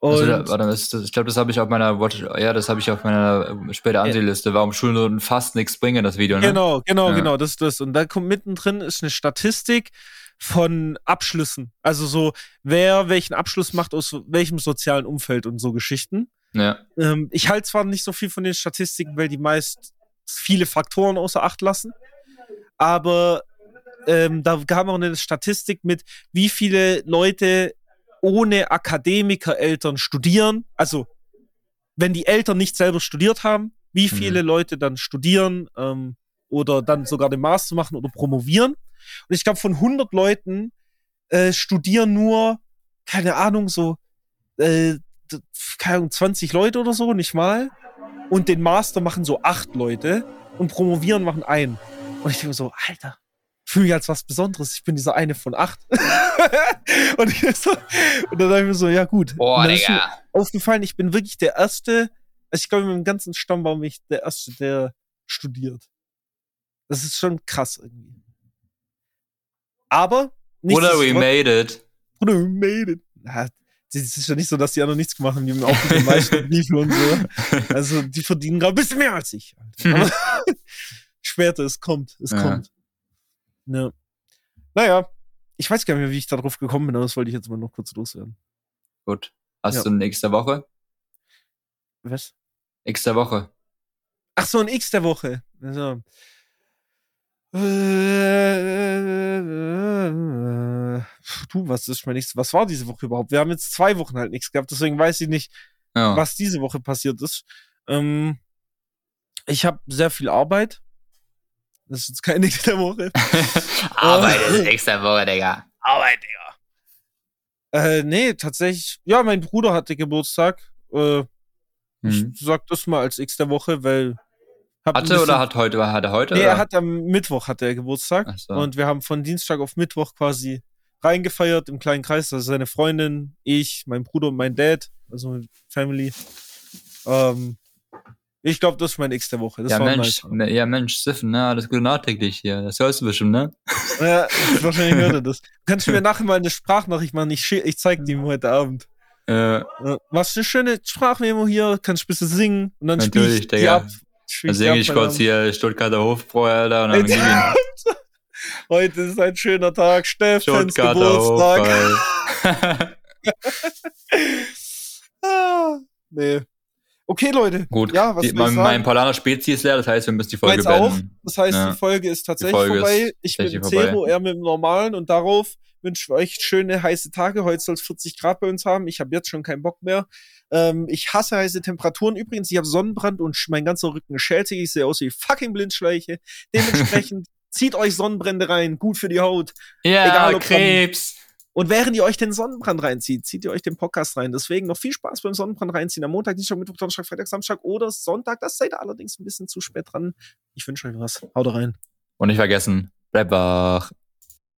Also, da, warte, das, ich glaube, das habe ich auf meiner ja, das habe ich auf meiner äh, später Ansehen-Liste. Warum Schulnoten fast nichts bringen, das Video, ne? Genau, genau, ja. genau, das ist das. Und da kommt mittendrin ist eine Statistik, von Abschlüssen. Also so, wer welchen Abschluss macht aus welchem sozialen Umfeld und so Geschichten. Ja. Ähm, ich halte zwar nicht so viel von den Statistiken, weil die meist viele Faktoren außer Acht lassen, aber ähm, da gab auch eine Statistik mit, wie viele Leute ohne Akademikereltern studieren. Also, wenn die Eltern nicht selber studiert haben, wie viele mhm. Leute dann studieren ähm, oder dann sogar den Master machen oder promovieren. Und ich glaube, von 100 Leuten äh, studieren nur, keine Ahnung, so, äh, keine Ahnung, 20 Leute oder so, nicht mal. Und den Master machen so acht Leute und promovieren machen einen. Und ich denke so, Alter, fühle mich als was Besonderes. Ich bin dieser eine von acht. und, so, und, dann dachte ich mir so, ja gut. Boah, Digga. Ist mir aufgefallen, ich bin wirklich der Erste, also ich glaube, mit dem ganzen Stammbaum bin ich der Erste, der studiert. Das ist schon krass irgendwie. Aber Oder we made it. Oder we made it. es ist ja nicht so, dass die anderen nichts gemacht haben. Die haben auch mit den meisten Briefen und so. Also, die verdienen gerade ein bisschen mehr als ich. Aber später, es kommt, es Ja. kommt. Ja. Naja, ich weiß gar nicht mehr, wie ich darauf gekommen bin, aber das wollte ich jetzt mal noch kurz loswerden. Gut. Hast Ja. du nächste Woche? Was? Nächste Woche. Ach so, ein X der Woche. Also. Du, was ist mein nächstes? Was war diese Woche überhaupt? Wir haben jetzt zwei Wochen halt nichts gehabt, deswegen weiß ich nicht, Ja. was diese Woche passiert ist. Ähm, ich habe sehr viel Arbeit. Das ist jetzt keine der Woche. Arbeit ist nächste Woche, Digga. Arbeit, Digga. Äh, nee, tatsächlich. Ja, mein Bruder hatte Geburtstag. Äh, Hm. Ich sag das mal als X der Woche, weil. Hab Hatte oder bisschen- hat heute? Hat er heute? Nee, oder? er hat am Mittwoch hat er Geburtstag. So. Und wir haben von Dienstag auf Mittwoch quasi reingefeiert im kleinen Kreis. Also seine Freundin, ich, mein Bruder und mein Dad, also Family. Ähm, ich glaube, das ist mein X der Woche. Das ja, Mensch, nice. ja, Mensch, Siffen, ne? Alles Gute nachträglich hier. Das hörst du bestimmt, ne? Ja, wahrscheinlich hört er das. Kannst du mir nachher mal eine Sprachnachricht machen? Ich, ich zeig die ihm heute Abend. Äh, machst eine schöne Sprachmemo hier, kannst ein bisschen singen und dann spiel Natürlich, ich die ab. Ab ich heute kurz hier Stuttgarter Hofbräu, Alter, und dann. Heute ist ein schöner Tag, Steffens Stuttgarter Geburtstag. Ah, nee. Okay, Leute. Gut, Ja, was die, mein, mein Polaner Spezi ist leer, das heißt, wir müssen die Folge beenden. Das heißt, Ja. die Folge ist tatsächlich Folge vorbei. ist ich mit dem vorbei. Zero, er mit dem Normalen und darauf wünsche ich euch schöne heiße Tage. Heute soll es 40 Grad bei uns haben. Ich habe jetzt schon keinen Bock mehr. Ähm, ich hasse heiße Temperaturen. Übrigens, ich habe Sonnenbrand und mein ganzer Rücken schält sich. Ich sehe aus wie fucking Blindschleiche. Dementsprechend zieht euch Sonnenbrände rein. Gut für die Haut. Ja, Egal, ob Krebs. Und während ihr euch den Sonnenbrand reinzieht, zieht ihr euch den Podcast rein. Deswegen noch viel Spaß beim Sonnenbrand reinziehen. Am Montag, Dienstag, Mittwoch, Donnerstag, Freitag, Samstag oder Sonntag. Das seid ihr allerdings ein bisschen zu spät dran. Ich wünsche euch was. Haut rein. Und nicht vergessen, bleib wach.